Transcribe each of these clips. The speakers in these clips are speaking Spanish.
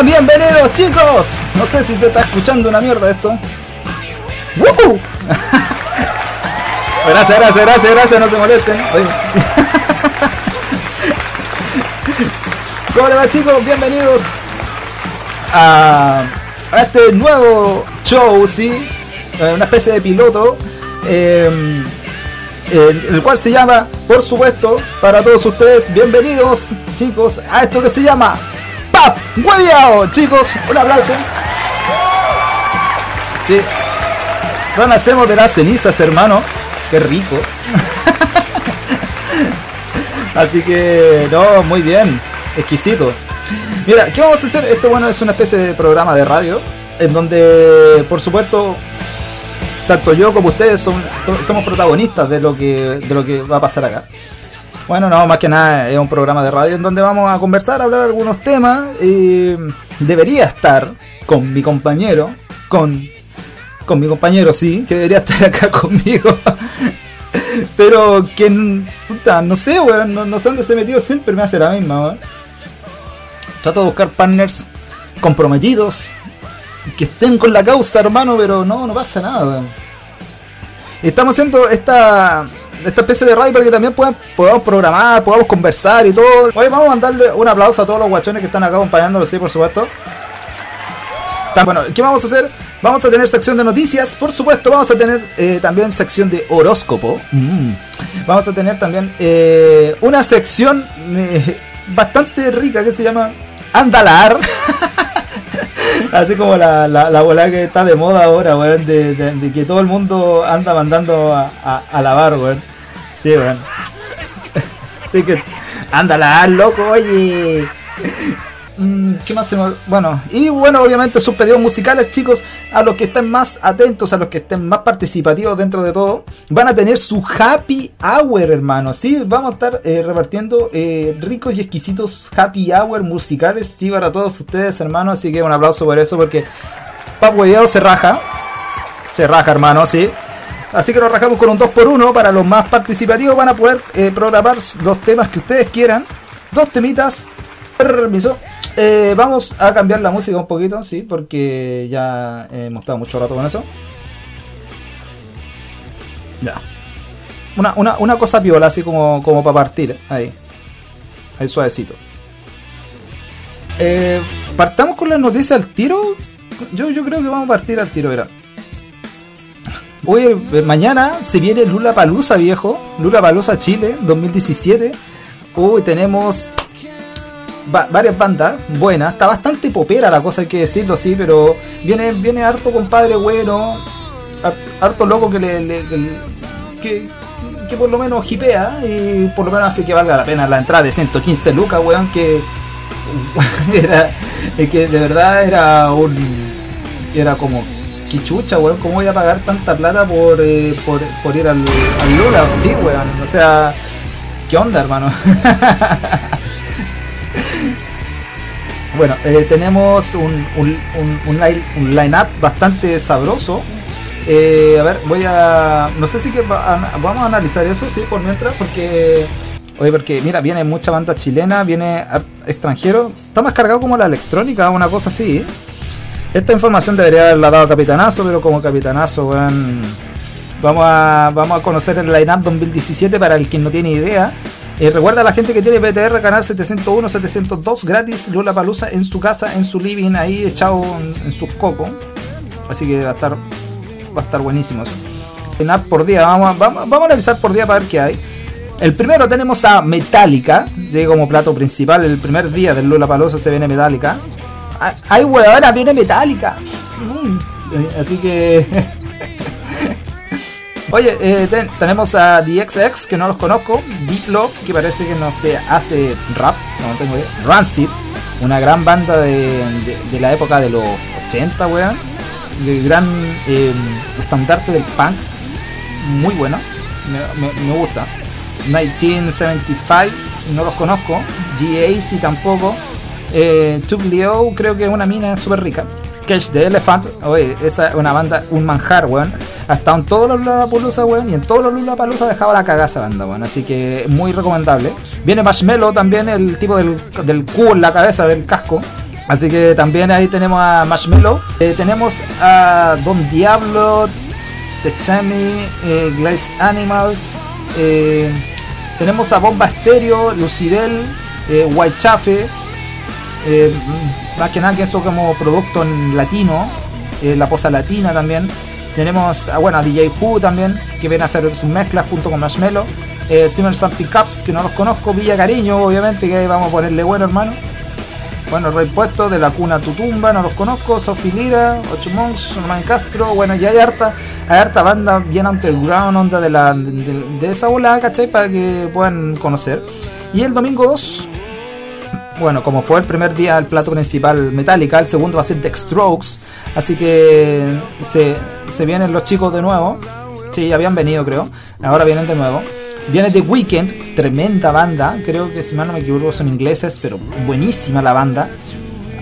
Hola, bienvenidos chicos. No sé si se está escuchando una mierda esto. Gracias, gracias, gracias, gracias, no se molesten. ¿Cómo le va chicos? Bienvenidos a, este nuevo show, ¿sí? Eh, Una especie de piloto. el, el cual se llama, por supuesto, para todos ustedes, bienvenidos chicos a esto que se llama Hueviao, chicos, un aplauso. Sí. Renacemos de las cenizas, hermano. Qué rico. Así que, no, muy bien. Exquisito. Mira, ¿qué vamos a hacer? Esto, bueno, es una especie de programa de radio. En donde, por supuesto, tanto yo como ustedes son- somos protagonistas de lo que de lo que va a pasar acá. Bueno, no, más que nada es un programa de radio en donde vamos a conversar, a hablar algunos temas. y debería estar con mi compañero, con, con mi compañero, sí, que debería estar acá conmigo. Pero que, puta, no sé, weón, no, no sé dónde se metió, siempre me hace la misma, weón. Trato de buscar partners comprometidos, que estén con la causa, hermano, pero no, no pasa nada, weón. Estamos haciendo esta, esta especie de radio para que también puedan, podamos programar, podamos conversar y todo. Hoy vamos a mandarle un aplauso a todos los guachones que están acá acompañándonos, sí, por supuesto. Bueno, ¿qué vamos a hacer? Vamos a tener sección de noticias, por supuesto, vamos a tener eh, también sección de horóscopo. Mm. Vamos a tener también eh, una sección eh, bastante rica que se llama Andalar. Así como la, la, la bola que está de moda ahora, weón, de, que todo el mundo anda mandando a lavar, weón. Sí, weón. Así que, ándala, loco, oye. Mm, ¿Qué más se me... Bueno, y bueno, obviamente sus pedidos musicales, chicos, a los que estén más atentos, a los que estén más participativos dentro de todo, van a tener su happy hour, hermano. Sí, vamos a estar eh, repartiendo eh, ricos y exquisitos happy hour musicales, sí, para todos ustedes, hermano. Así que un aplauso por eso, porque Pap Hueveado se raja. Se raja, hermano, sí. Así que nos rajamos con un 2x1 para los más participativos. Van a poder eh, programar los temas que ustedes quieran. Dos temitas. Permiso. Eh, vamos a cambiar la música un poquito, sí, porque ya hemos estado mucho rato con eso. Ya. Una, una, una cosa piola, así como, como para partir. Ahí. Ahí suavecito. Eh, partamos con las noticias al tiro. Yo, yo creo que vamos a partir al tiro, verá. Hoy, eh, mañana se viene Lula Palusa, viejo. Lula Palusa Chile 2017. Uy, tenemos va- varias bandas buenas. Está bastante popera la cosa, hay que decirlo, sí, pero viene, viene harto compadre bueno. har- Harto loco que le, que, que, por lo menos hipea y por lo menos hace que valga la pena la entrada de 115 lucas, weón, que era que de verdad era un era como que chucha, weón, ¿cómo voy a pagar tanta plata por, eh, por, por ir al, al Lula? Sí, weón, o sea, ¿qué onda, hermano? bueno, eh, tenemos un, un, un, un line- un line-up bastante sabroso. Eh, a ver, voy a. No sé si que va- a- vamos a analizar eso, sí, por mientras, porque. Oye, porque mira, viene mucha banda chilena, viene extranjero. Está más cargado como la electrónica, una cosa así. Esta información debería haberla dado Capitanazo, pero como Capitanazo, weón. Vamos a, vamos a conocer el lineup 2017 para el que no tiene idea. Eh, recuerda a la gente que tiene PTR, canal 701, 702, gratis, Lula Palusa en su casa, en su living, ahí echado en, en sus cocos. Así que va a estar, va a estar buenísimo eso. Lineup por día, vamos, vamos, a analizar por día para ver qué hay. El primero tenemos a Metallica, llega como plato principal. El primer día del Lula Palusa se viene Metallica. Ah, ¡Ay, weona, viene Metallica! Mm, eh, Así que. Oye, eh, ten- tenemos a DXX, que no los conozco. Deep Love, que parece que no se hace rap, no tengo idea. Rancid, una gran banda de, la época de los 80, weón. El gran eh, estandarte del punk. Muy bueno, me gusta. 1975, no los conozco. GAC tampoco. Eh, Tube Leo, creo que es una mina súper rica. Cage the Elephant, oye, esa es una banda, un manjar, weón. Ha estado en todos los Lollapalooza, weón, y en todos los Lollapalooza dejaba la cagada esa banda, weón. Así que muy recomendable. Viene Marshmello también, el tipo del, del cubo en la cabeza, del casco. Así que también ahí tenemos a Marshmello. Eh, tenemos a Don Diablo, Techami, eh, Glaze Animals. Eh, tenemos a Bomba Stereo, Lucidel, eh, Whitechafe. Más que nada que eso como producto en latino. eh, la posa latina también. Tenemos bueno, a DJ Pooh también, que viene a hacer sus mezclas junto con Marshmello. Eh, Simmers and Pickups, que no los conozco. Villa Cariño, obviamente, que vamos a ponerle bueno, hermano. Bueno, Rey Puesto, De la Cuna a Tu Tumba, no los conozco. Sophie Lira, Ocho Monks, Norman Castro. Bueno, ya hay harta, hay harta banda bien underground, onda de, la, de, esa bola, ¿cachai? Para que puedan conocer. Y el domingo 2, bueno, como fue el primer día el plato principal Metallica, el segundo va a ser The Strokes. Así que se, vienen los chicos de nuevo. Sí, habían venido, creo. Ahora vienen de nuevo. Viene The Weeknd, tremenda banda. Creo que si mal no me equivoco son ingleses, pero buenísima la banda.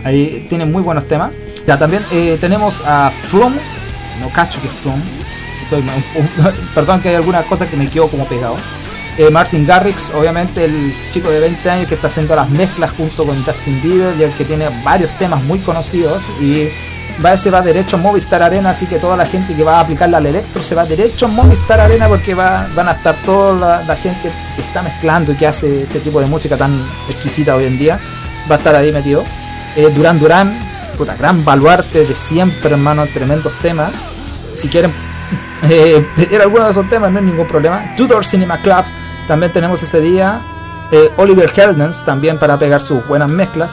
Ahí tienen muy buenos temas. Ya también eh, tenemos a From. No cacho que es From. Perdón que hay algunas cosas que me quedo como pegado. Eh, Martin Garrix, obviamente el chico de 20 años que está haciendo las mezclas junto con Justin Bieber y el que tiene varios temas muy conocidos y va se va derecho a Movistar Arena, así que toda la gente que va a aplicarla al electro se va derecho a Movistar Arena porque va, van a estar toda la, gente que está mezclando y que hace este tipo de música tan exquisita hoy en día, va a estar ahí metido. Eh, Duran Duran, puta, gran baluarte de siempre, hermano, tremendos temas. Si quieren eh, pedir alguno de esos temas, no hay ningún problema. Tudor Cinema Club, también tenemos ese día. Eh, Oliver Heldens, también para pegar sus buenas mezclas.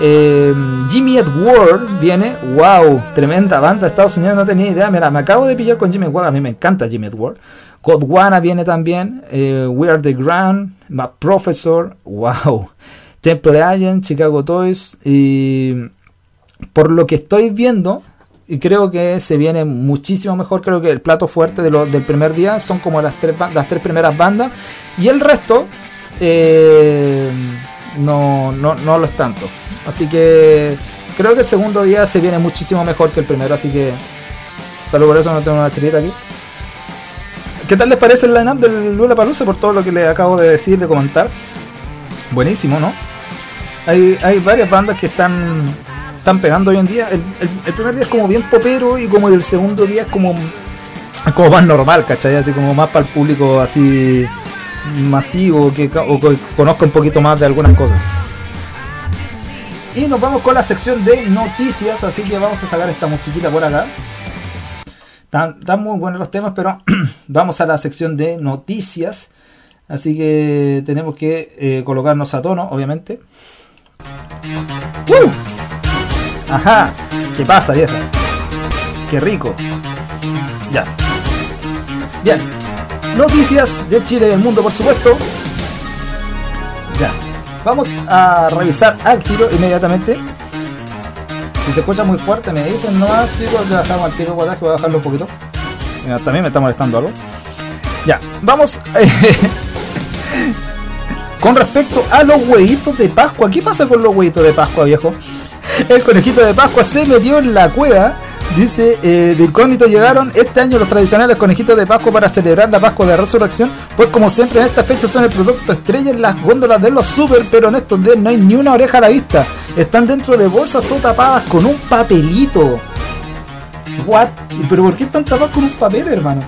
Eh, Jimmy Edward viene, wow, tremenda banda Estados Unidos, no tenía idea. Mira, me acabo de pillar con Jimmy Edward, a mí me encanta Jimmy Edward. Godwana viene también, eh, We Are the Ground, My Professor, wow. Temple Agent, Chicago Toys, y por lo que estoy viendo, y creo que se viene muchísimo mejor. Creo que el plato fuerte de lo- del primer día son como las tres, las tres primeras bandas. Y el resto eh, no, no, no lo es tanto. Así que creo que el segundo día se viene muchísimo mejor que el primero. Así que salvo por eso no tengo una chilita aquí. ¿Qué tal les parece el line-up del Lula Palusa por todo lo que les acabo de decir, de comentar? Buenísimo, ¿no? Hay, hay varias bandas que están están pegando hoy en día. El, el- el primer día es como bien popero y como el segundo día es como, como más normal, ¿cachai? Así como más para el público así masivo que, o que conozca un poquito más de algunas cosas. Y nos vamos con la sección de noticias, así que vamos a sacar esta musiquita por acá. Están, están muy buenos los temas, pero vamos a la sección de noticias. Así que tenemos que eh, colocarnos a tono, obviamente. ¡Uh! Ajá, ¿qué pasa, vieja? Qué rico. Ya. Bien. Noticias de Chile y del mundo, por supuesto. Ya. Vamos a revisar al tiro inmediatamente. Si se escucha muy fuerte, me dicen, no, chicos, le bajamos al tiro, guarda, que voy a bajarlo un poquito. También me está molestando algo. Ya, vamos. con respecto a los huevitos de Pascua, ¿qué pasa con los huevitos de Pascua, viejo? El conejito de Pascua se metió en la cueva. Dice, eh, de incógnito llegaron este año los tradicionales conejitos de Pascua para celebrar la Pascua de Resurrección, pues como siempre en esta fecha son el producto estrella en las góndolas de los super, pero en estos días no hay ni una oreja a la vista. Están dentro de bolsas o tapadas con un papelito. What? ¿Pero por qué están tapadas con un papel, hermano?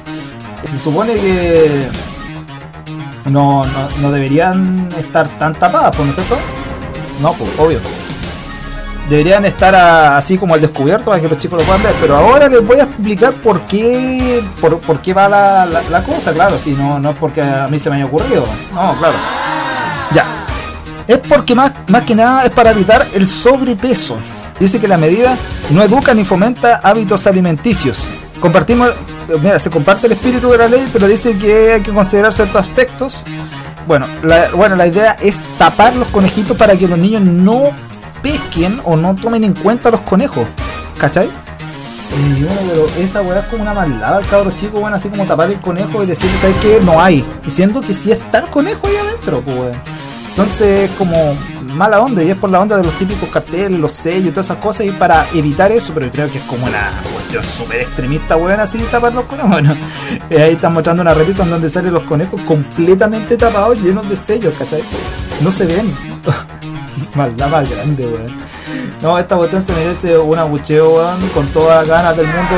Se supone que no, no, deberían estar tan tapadas, ¿por no es cierto? No, pues, obvio. Deberían estar así como al descubierto para que los chicos lo puedan ver. Pero ahora les voy a explicar por qué por, por qué va la, la- cosa, claro. Si no, no es porque a mí se me haya ocurrido. No, claro. Ya. Es porque más, más que nada es para evitar el sobrepeso. Dice que la medida no educa ni fomenta hábitos alimenticios. Compartimos, mira, se comparte el espíritu de la ley, pero dice que hay que considerar ciertos aspectos. Bueno, bueno, la idea es tapar los conejitos para que los niños no pesquen o no tomen en cuenta los conejos. ¿Cachai? Pero esa weá es como una maldad al cabro chico, bueno, así como tapar el conejo y decirle, ¿sabes qué? No hay. Diciendo que sí está el conejo ahí adentro, pues weón. Entonces, como mala onda, y es por la onda de los típicos carteles, los sellos y todas esas cosas, y para evitar eso, pero creo que es como una cuestión súper extremista, weón, así tapar los conejos. Bueno, eh, ahí están mostrando una revista en donde salen los conejos completamente tapados, llenos de sellos, ¿cachai? No se ven. Maldad más grande, weón. No, esta cuestión se merece un abucheo, weón, con todas las ganas del mundo.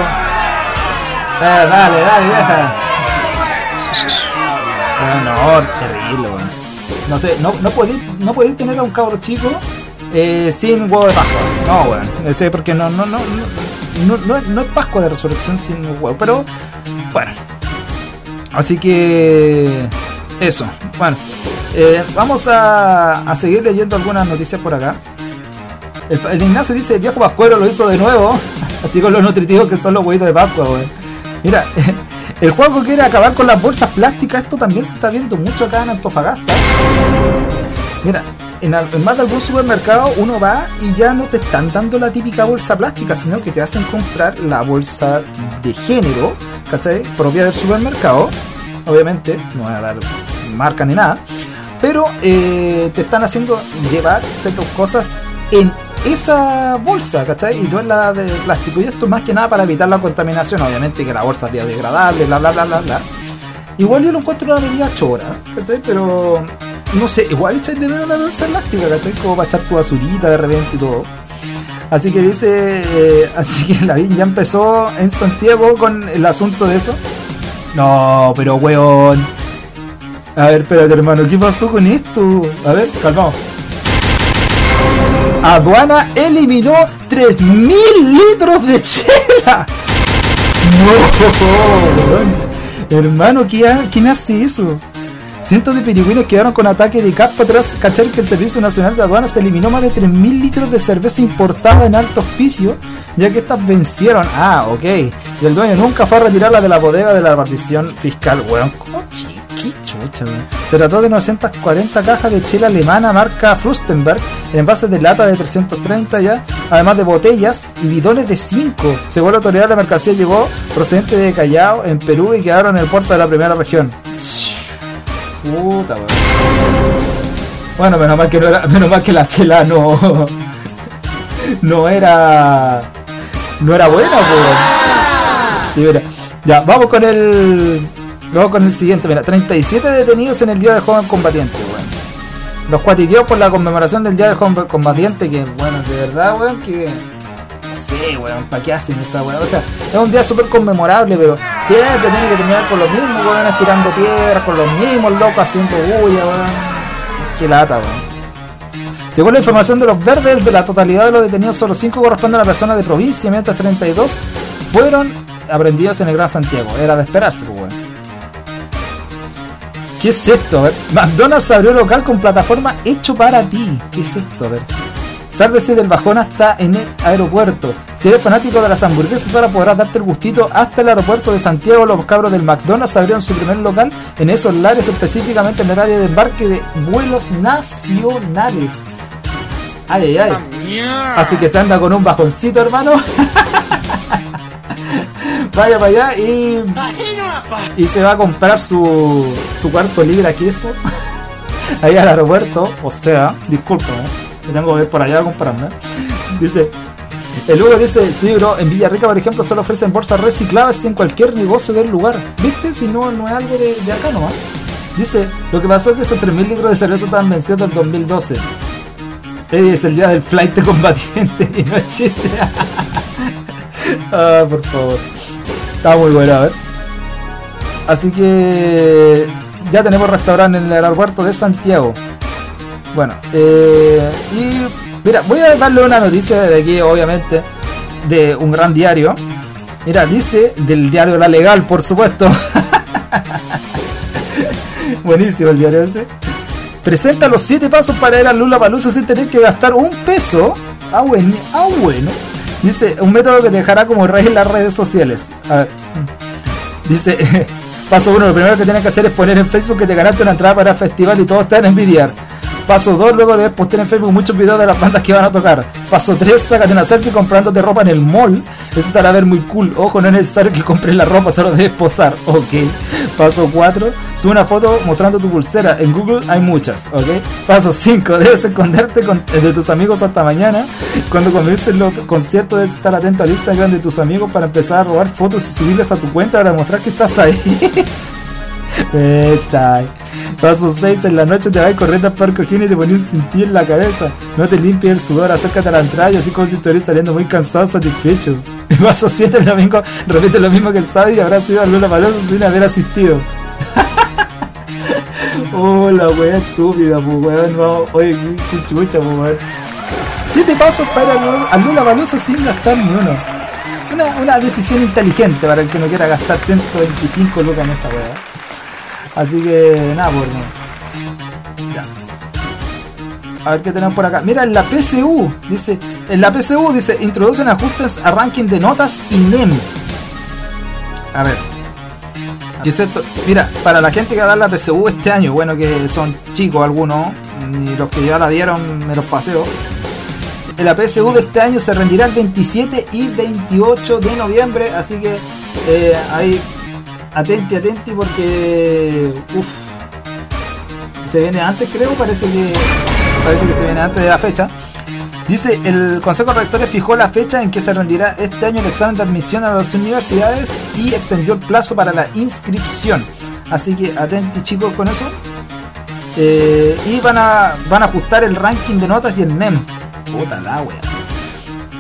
Eh, dale, dale. Ah, no, terrible, weón. No sé, no, no podéis no tener a un cabro chico eh, sin huevo de Pascua. No, weón. Ese porque no, no, no, no, no, no es Pascua de resurrección sin huevo. Pero, bueno. Así que. Eso. Bueno. Eh, vamos a, a seguir leyendo algunas noticias por acá. El, Ignacio dice, el viejo Pascuero lo hizo de nuevo. Así con los nutritivos que son los huevitos de Pascua. Mira, el juego quiere acabar con las bolsas plásticas. Esto también se está viendo mucho acá en Antofagasta. Mira, en más de algún supermercado uno va y ya no te están dando la típica bolsa plástica, sino que te hacen comprar la bolsa de género, ¿cachai? Propia del supermercado. Obviamente, no voy a dar marca ni nada. Pero eh, te están haciendo llevar cosas en esa bolsa, ¿cachai? Y no en la de plástico. Y esto más que nada para evitar la contaminación. Obviamente que la bolsa es biodegradable, bla, bla, bla, bla, bla. Igual yo lo encuentro una medida chora, ¿cachai? Pero no sé, igual echáis de menos una bolsa elástica, ¿cachai? Como para echar tu basurita de repente y todo. Así que dice, eh, así que la ya empezó en Santiago con el asunto de eso. No, pero weón. A ver, espérate hermano, ¿qué pasó con esto? A ver, calmado. Aduana eliminó 3.000 litros de chela. No. Hermano, ¿qué ha- ¿quién hace eso? Cientos de pirigüines quedaron con ataque de capa tras cachar que el Servicio Nacional de Aduanas eliminó más de 3.000 litros de cerveza importada en alto auspicio, ya que estas vencieron. Ah, ok. Y el dueño nunca fue a retirarla de la bodega de la partición fiscal. Weón, ¿cómo chi- qué chucha, weón? Se trató de 940 cajas de chela alemana marca Frustenberg en envases de lata de 330 ya, además de botellas y bidones de 5. Según la autoridad, la mercancía llegó procedente de Callao, en Perú, y quedaron en el puerto de la primera región. Puta, weón. Bueno, menos mal que no era, menos mal que la chela no. No era. No era buena. Sí, mira. Ya, vamos con el. Vamos con el siguiente, mira, 37 detenidos en el Día del Joven Combatiente, weón. Los cuatiqueos por la conmemoración del Día del Joven Combatiente, que bueno, de verdad, weón, que. Sé, weón, ¿para qué hacen esa weón? O sea, es un día súper conmemorable, pero siempre tiene que terminar con los mismos weones tirando piedras, con los mismos locos haciendo bulla, weón. Qué lata, weón. Según la información de los verdes, de la totalidad de los detenidos, solo 5 corresponden a personas de provincia, mientras 32 fueron aprendidos en el Gran Santiago. Era de esperarse, pues, weón. ¿Qué es esto? A ver, McDonald's abrió local con plataforma hecho para ti. ¿Qué es esto? A ver. Sálvese del bajón hasta en el aeropuerto. Si eres fanático de las hamburguesas, ahora podrás darte el gustito hasta el aeropuerto de Santiago. Los cabros del McDonald's abrieron su primer local en esos lares, específicamente en el área de embarque de vuelos nacionales. Ay, ay, ay. Así que se anda con un bajoncito, hermano. Vaya para allá y, y se va a comprar su, su cuarto libre a queso ahí al aeropuerto. O sea, disculpa, ¿eh? tengo que ir por allá a comprarme. Dice, el Hugo dice, sí, bro, en Villarrica, por ejemplo, solo ofrecen bolsas reciclables en cualquier negocio del lugar. ¿Viste? Si no, no es algo de, de acá nomás. Dice, lo que pasó es que esos 3.000 litros de cerveza estaban vencidos en 2012. Ey, es el día del flight de combatiente y no es chiste. ah, por favor. Está muy bueno, a ver. Así que ya tenemos restaurante en el aeropuerto de Santiago. Bueno, eh, y mira, voy a darle una noticia de aquí, obviamente, de un gran diario. Mira, dice del diario La Legal, por supuesto. Buenísimo el diario ese. Presenta los 7 pasos para ir a Lula Palusa sin tener que gastar un peso. Ah, bueno. Ah, bueno. Dice, un método que te dejará como rey en las redes sociales. A. Dice, paso 1, lo primero que tienes que hacer es poner en Facebook que te ganaste una entrada para el festival y todos te van a envidiar. Paso 2, luego debes postear en Facebook muchos videos de las bandas que van a tocar. Paso 3, sácate una selfie comprándote ropa en el mall. Eso hará ver muy cool. Ojo, no es necesario que compres la ropa, solo debes posar. Ok. Paso 4, sube una foto mostrando tu pulsera. En Google hay muchas. Ok. Paso 5, debes esconderte con- de tus amigos hasta mañana. Cuando comiences los conciertos, debes estar atento al Instagram de tus amigos para empezar a robar fotos y subirlas a tu cuenta para demostrar que estás ahí. Está ahí. Paso 6 en la noche te vas corriendo al parque y te pones un cintillo en la cabeza. No te limpies el sudor, acércate a la entrada y así como si estuvieras saliendo muy cansado, satisfecho. Paso 7 el domingo, repite lo mismo que el sábado y habrás sido a Luna Paloso sin haber asistido. oh, la wea estúpida, pues weón, no. Oye, qué chucha, pues weón. Siete pasos para a Lula Paloso sin gastar ni uno. Una, una, decisión inteligente para el que no quiera gastar 125 lucas en esa wea. Así que nada, por no. Ya. A ver qué tenemos por acá. Mira, en la PSU, dice, en la PSU dice, introducen ajustes a ranking de notas y NEM. A ver. Dice mira, para la gente que va a dar la PSU este año, bueno que son chicos algunos, y los que ya la dieron me los paseo. En la PSU de este año se rendirá el 27 y 28 de noviembre, así que eh, ahí atenti, atenti porque uff, se viene antes creo, parece que parece que se viene antes de la fecha. Dice, el Consejo de Rectores fijó la fecha en que se rendirá este año el examen de admisión a las universidades y extendió el plazo para la inscripción. Así que atenti chicos con eso. Eh, y van a, van a ajustar el ranking de notas y el NEM. Puta la wea.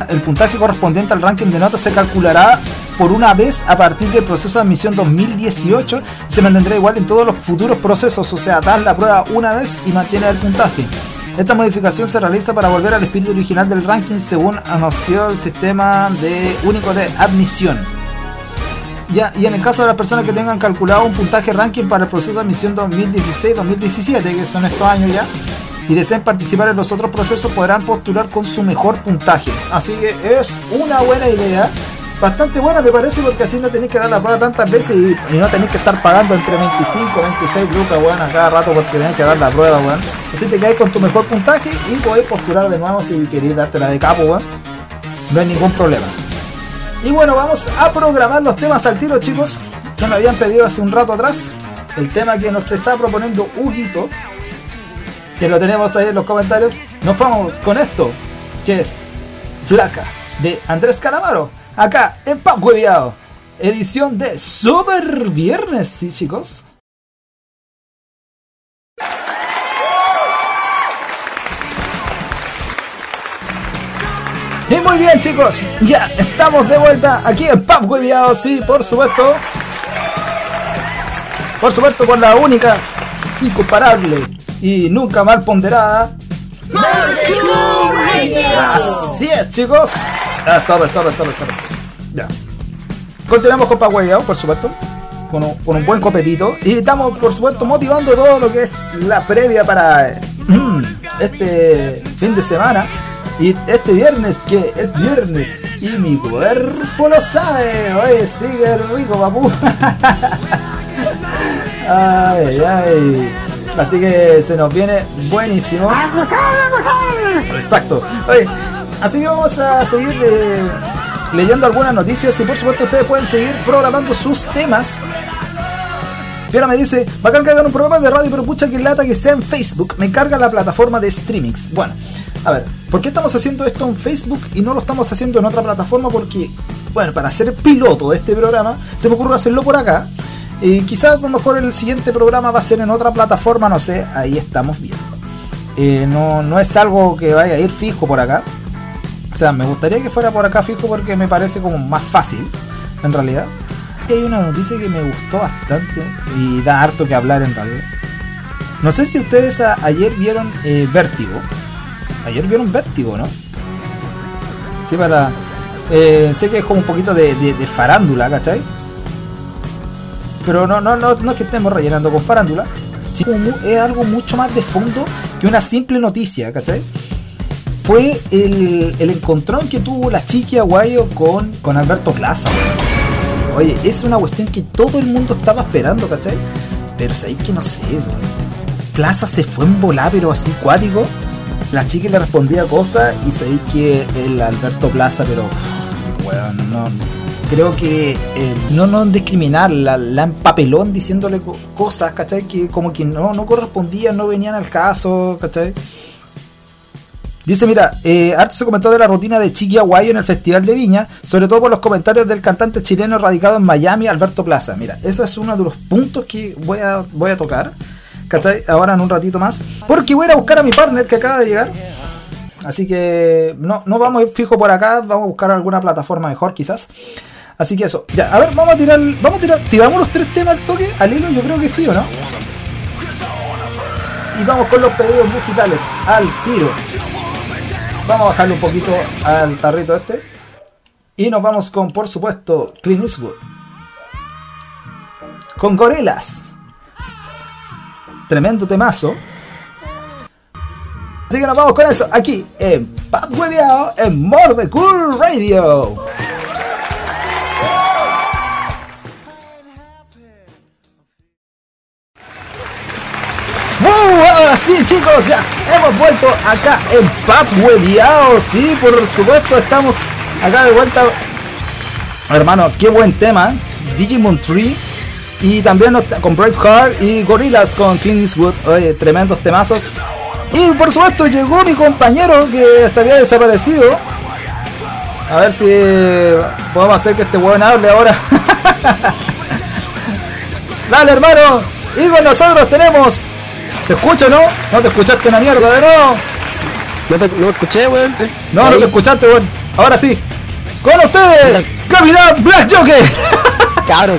El puntaje correspondiente al ranking de notas se calculará por una vez a partir del proceso de admisión 2018 y se mantendrá igual en todos los futuros procesos, o sea, das la prueba una vez y mantiene el puntaje. Esta modificación se realiza para volver al espíritu original del ranking según anunció el sistema de único de admisión. Ya, y en el caso de las personas que tengan calculado un puntaje ranking para el proceso de admisión 2016-2017, que son estos años ya, y deseen participar en los otros procesos, podrán postular con su mejor puntaje. Así que es una buena idea bastante buena me parece porque así no tenéis que dar la prueba tantas veces y, no tenéis que estar pagando entre 25 26 lucas weón a cada rato porque tenéis que dar la prueba weón. Así te caes con tu mejor puntaje y podéis postular de nuevo si queréis dártela de capo weón. No hay ningún problema. Y bueno vamos a programar los temas al tiro chicos. Que me habían pedido hace un rato atrás el tema que nos está proponiendo Huguito que lo tenemos ahí en los comentarios. Nos vamos con esto que es Flaca de Andrés Calamaro acá en Pap Hueviado. Edición de Super Viernes, ¿sí, chicos? Y muy bien, chicos, ya estamos de vuelta aquí en Pap Hueviado, sí, por supuesto. Por supuesto, con la única, incomparable y nunca mal ponderada. Así es, chicos. Ah, stop, stop, stop, stop. Ya. Continuamos con Paguayao, por supuesto. Con un, con un, buen copetito. Y estamos, por supuesto, motivando todo lo que es la previa para mm, este fin de semana. Y este viernes, que es viernes. Y mi cuerpo lo sabe. Oye, sigue rico, papu. ay, ay. Así que se nos viene buenísimo. Exacto. Oye, Así que vamos a seguir eh, leyendo algunas noticias y por supuesto ustedes pueden seguir programando sus temas. Fiera me dice, bacán que hagan un programa de radio, pero pucha que lata que sea en Facebook. Me carga la plataforma de streamings. Bueno, a ver, ¿por qué estamos haciendo esto en Facebook y no lo estamos haciendo en otra plataforma? Porque, bueno, para ser piloto de este programa, se me ocurre hacerlo por acá. Y quizás a lo mejor el siguiente programa va a ser en otra plataforma, no sé, ahí estamos viendo. Eh, no, no es algo que vaya a ir fijo por acá. O sea, me gustaría que fuera por acá fijo porque me parece como más fácil, en realidad. Y hay una noticia que me gustó bastante y da harto que hablar en realidad. No sé si ustedes ayer vieron eh, Vértigo. Ayer vieron Vértigo, ¿no? Sí, para... Eh, sé que es como un poquito de, farándula, ¿cachai? Pero no, no, no, no es que estemos rellenando con farándula. Es algo mucho más de fondo que una simple noticia, ¿cachai? Fue el, el encontrón que tuvo la chiqui Aguayo con, con Alberto Plaza. Oye, es una cuestión que todo el mundo estaba esperando, ¿cachai? Pero sabéis que no sé, Plaza se fue en volar, pero así cuático. La chica le respondía cosas y sabéis que el Alberto Plaza, pero. Bueno, no. Creo que eh, no, no discriminar, la, la empapelón diciéndole cosas, ¿cachai? Que como que no, no correspondían, no venían al caso, ¿cachai? Dice, mira, eh, se comentó de la rutina de Chiqui Aguayo en el Festival de Viña, sobre todo por los comentarios del cantante chileno radicado en Miami, Alberto Plaza. Mira, ese es uno de los puntos que voy a, voy a tocar. ¿cachai? Ahora en un ratito más. Porque voy a ir a buscar a mi partner que acaba de llegar. Así que no, no vamos a ir fijo por acá, vamos a buscar alguna plataforma mejor quizás. Así que eso. Ya, a ver, vamos a tirar, vamos a tirar, tiramos los tres temas al toque, al hilo, yo creo que sí o no. Y vamos con los pedidos musicales, al tiro. Vamos a bajarle un poquito al tarrito este. Y nos vamos con, por supuesto, Clint Eastwood. Con Gorillas. Tremendo temazo. Así que nos vamos con eso aquí en Bad Webeado en More Cool Radio. Sí chicos, ya hemos vuelto acá en Bad Webeado. Sí, por supuesto, estamos acá de vuelta. Hermano, qué buen tema. Digimon Tree. Y también con Braveheart y Gorillas con Clint. Oye, tremendos temazos. Y por supuesto llegó mi compañero que se había desaparecido. A ver si podemos hacer que este weón hable ahora. Dale hermano. Y con nosotros tenemos. ¿Se escucha o no? ¿No te escuchaste una mierda de nuevo? No te no escuché, weón. No, no te escuchaste, weón. Ahora sí. Con ustedes, Capitán Black Joker. Cabros,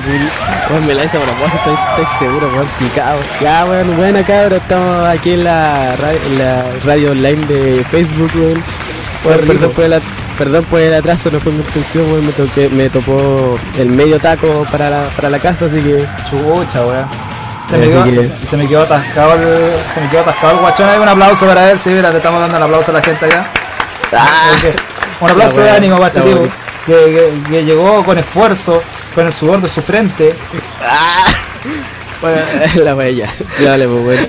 weón, me la hice a propósito, estoy, estoy seguro, weón, picado. Ya, weón, buena cabros, estamos aquí en la, radio, en la radio online de Facebook, weón. Perdón, por el, perdón por el atraso, no fue mi intención, weón, me, toqué, me topó el medio taco para la, para la casa, así que... Chucha, weón. Se me, quedó, que... se me quedó atascado el, se me quedó atascado el guachón. Hay un aplauso para él, sí, mira, le estamos dando un aplauso a la gente acá. Ah, un aplauso de ánimo para este tío que, que, que, llegó con esfuerzo, con el sudor de su frente. Ah, bueno, la bella. Dale, pues bueno.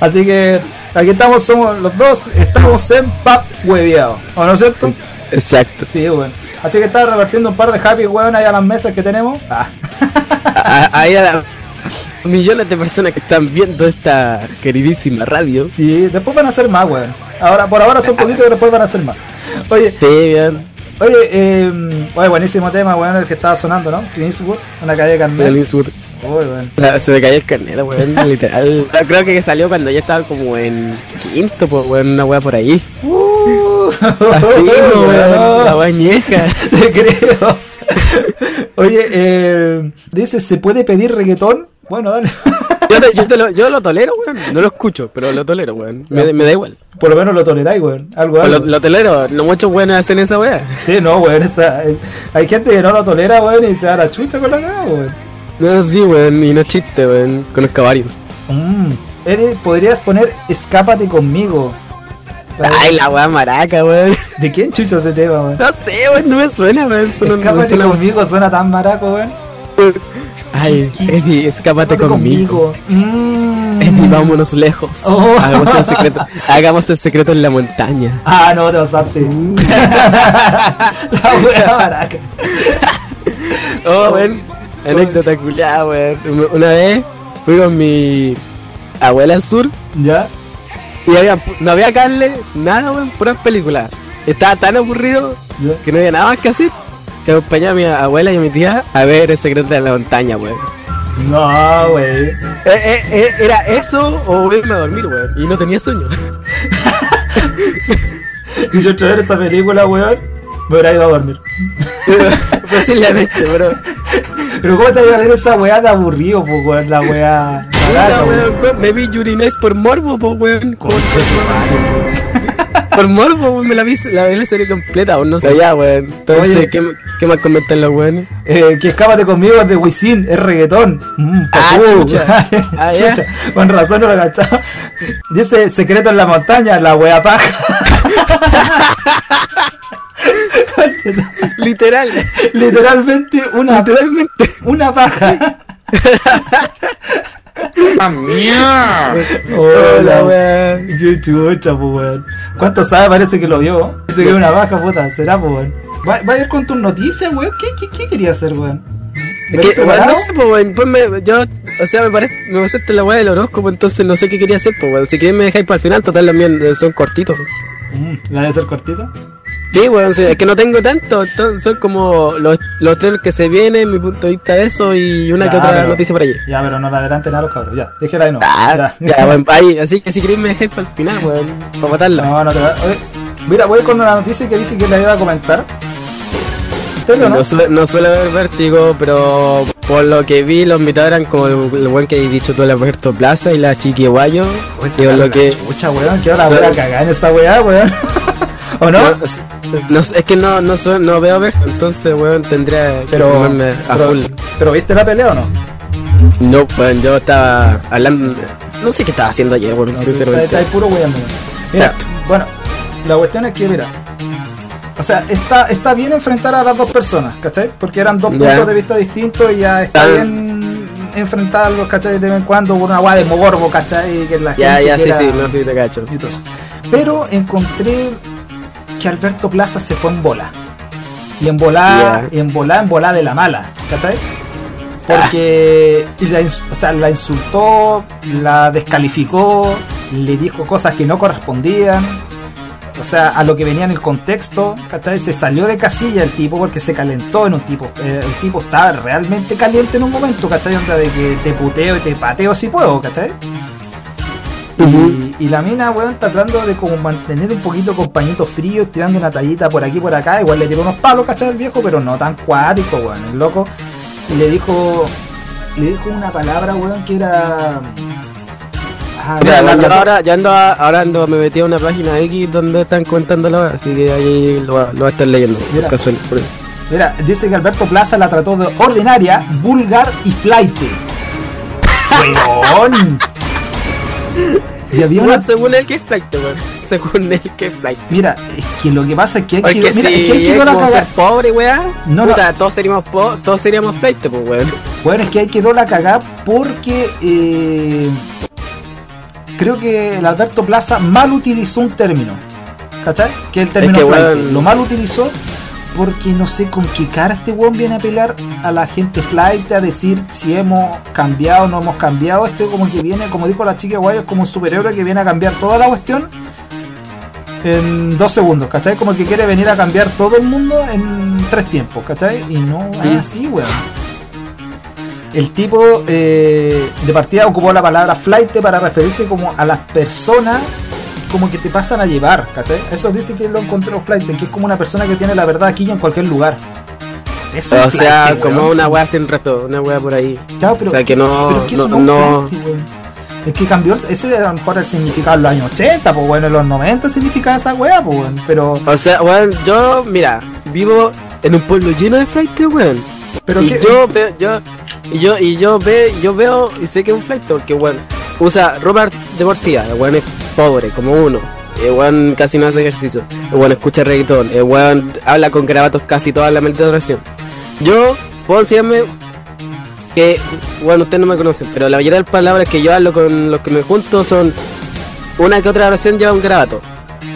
Así que aquí estamos, somos los dos, estamos en Pap Hueviado, ¿o no es cierto? Exacto. Sí, bueno. Así que está repartiendo un par de happy weón ahí a las mesas que tenemos. Ah. ahí a la millones de personas que están viendo esta queridísima radio. Sí, después van a ser más, weón. Ahora, por ahora son poquitos y después van a ser más. Oye, sí, bien. Oye, eh, oye, buenísimo tema, weón, el que estaba sonando, ¿no? Clint Eastwood, una calle de. Clint Eastwood. Uy, weón. Se me cayó el carnet, weón, literal. Creo que salió cuando ya estaba como en quinto, pues, weón, una weá por ahí. Uh, Así, weón, la bañeja. Te creo. Oye, eh, dice, ¿se puede pedir reggaetón? Bueno, dale. yo, te, yo, te lo, yo, lo, tolero, weón. No lo escucho, pero lo tolero, weón. Me, me da igual. Por lo menos lo toleráis, weón. Algo, algo. Lo, lo, tolero. No muchos weones hacen esa weá. Sí, no, weón. Esa, hay gente que no lo tolera, weón, y se da la chucha con la cara, weón. No, sí, weón. Y no chiste, weón. Conozco varios. Mm. Podrías poner Escápate conmigo. Ay, la weá maraca, weón. ¿De quién chucha ese tema, weón? No sé, weón. No me suena, weón. Suena, Escápate suena... conmigo suena tan maraco, weón. Ay, Eddie, escápate conmigo. conmigo. Mm. Eddie, vámonos lejos. Oh. Hagamos, el secreto, hagamos el secreto en la montaña. Ah, no, te pasaste. la wea maraca. Oh, weón. Anécdota culiada, weón. Una vez fui con mi abuela al sur. ¿Ya? Y había, no había carne, nada, weón, puras películas. Estaba tan aburrido ¿Ya? que no había nada más que hacer que acompañé a mi abuela y a mi tía a ver el secreto de la montaña, weón. No, wey. Eh, eh, eh, era eso o irme a dormir, weón. Y no tenía sueño. y yo ver esta película, weón, me hubiera ido a dormir. Posiblemente, bro. Pero ¿cómo te iba a ver esa weá de aburrido, pues, weón? La weá. Mira, weón, me vi Yuri Nice por morbo, pues, weón. Por morbo, weón, me la vi, la vi la serie completa, o no sé. Ya, weón. Entonces, Oye. ¿qué, ¿qué más comentan los weones? Eh, que escápate conmigo es de Wisin, es reggaetón. Mm, Ah, chucha. Ah. Chucha. Con razón no lo cachaba. Dice secreto en la montaña, la wea paja. Literal. Literalmente una, Literalmente. una paja. ¡Ah, mierda! Hola, weón. Qué chucha, pues, weón. ¿Cuánto sabe? Parece que lo vio. Dice que es una baja, puta. Será, pues, weón. ¿Va, va a ir con tus noticias, weón? ¿Qué, qué, qué quería hacer, weón? Es ¿Venís que, preparado? no sé, pues, weón. Pues me, yo, o sea, me parece, me pasaste la weá del horóscopo, entonces no sé qué quería hacer, pues, weón. Si quieres me dejáis para el final, total, los míos son cortitos. Mm, ¿La debe ser cortita? Sí, weón, sí, es que no tengo tanto, entonces son como los, los tres que se vienen, mi punto de vista eso y una Ya, que otra pero- noticia por allí. Ya, pero no le adelante nada a los cabros. Ya, déjela ahí no. Ah, Ya. ya, weón, ahí, así que si queréis me dejáis para el final, weón, para matarla. No, no te va. Oye, mira, voy con una noticia que dije que la iba a comentar. ¿Serio, no? No, suele, no suele haber vértigo, pero por lo que vi, los invitados eran como el, el buen que has dicho tú, el Alberto Plaza y la Chiqui Guayo. Oye, que es lo que. Chucha, weón, que ahora voy a cagar en esta weá, weón. ¿O no? No, es- no sé, es que no, no, su- no veo ver, entonces, weón, tendría que Pero, ponerme a pero, full. pero ¿viste la pelea o no? No, weón, yo estaba hablando. No sé qué estaba haciendo ayer, weón, Está, sinceramente. está puro weón. Mira, bueno, la cuestión es que, mira. O sea, está, está bien enfrentar a las dos personas, ¿cachai? Porque eran dos puntos de vista distintos y ya está bien enfrentarlos, ¿cachai? De vez en cuando por una weá de mogorbo, ¿cachai? Que la Ya, gente ya, sí, sí, no, sí, te cacho. Pero encontré que Alberto Plaza se fue en bola. Y en bola, Ya. y en bola, en bola de la mala, ¿cachai? Porque y la, o sea, la insultó, la descalificó, le dijo cosas que no correspondían. O sea, a lo que venía en el contexto, ¿cachai? Se salió de casilla el tipo porque se calentó en un tipo. eh, el tipo estaba realmente caliente en un momento, ¿cachai? Onda de que te puteo y te pateo si puedo, ¿cachai? Y, y la mina, weón, tratando de como mantener un poquito con pañitos fríos, tirando una tallita por aquí por acá. Igual le tiró unos palos, ¿cachai? El viejo, pero no tan cuático, weón. El loco. Y le dijo. Le dijo una palabra, weón, que era. Ah, Mira, la- la- la- ahora, ya ando, ahora ando, me metí a una página X donde están contando así que ahí lo, va- lo a estar leyendo. Mira. Casual. por- Mira, dice que Alberto Plaza la trató de ordinaria, vulgar y flight. ¡Weón! Y había una. Bueno, según él que es flight, weón. Según él que es flight. Mira, es que lo que pasa es que hay Porque que. Mira, si es que hay que es dar la cagada. pobre, weá, No, puta, todos seríamos po todos seríamos flight, pues, weón. Bueno, es que ahí quedó la cagada porque eh, creo que el Alberto Plaza mal utilizó un término. ¿Cachai? Que el término que, flight. weón- lo mal utilizó porque no sé con qué cara este weón viene a pelar a la gente flight a decir si hemos cambiado o no hemos cambiado. Este como que viene, como dijo la chica guay, es como un superhéroe que viene a cambiar toda la cuestión en dos segundos, ¿cachai? Como que quiere venir a cambiar todo el mundo en tres tiempos, ¿cachai? Y no es así, weón. El tipo eh, de partida ocupó la palabra flight para referirse como a las personas como que te pasan a llevar, ¿cachai? Eso dice que lo encontró flight, que es como una persona que tiene la verdad aquí y en cualquier lugar. Eso O sea, flight, como weón. una weá sin resto, una weá por ahí. Claro, pero, o sea, que no- pero es que no- es flight, weón. Es que cambió, ese era a lo mejor el significado en los años 80, pues bueno, en los 90 significaba esa weá, pues bueno, pero, O sea, weón, yo, mira, vivo en un pueblo lleno de flight, weón. pero y que, yo veo, yo, y yo, y yo ve, yo veo y sé que es un flight porque weón usa ropa deportiva, weón es pobre, como uno. El weón casi no hace ejercicio. El weón escucha reggaetón. El weón habla con grabatos casi toda la maldita oración. Yo puedo decirme que, bueno, ustedes no me conocen, pero la mayoría de las palabras que yo hablo con los que me junto son una que otra oración lleva un grabato.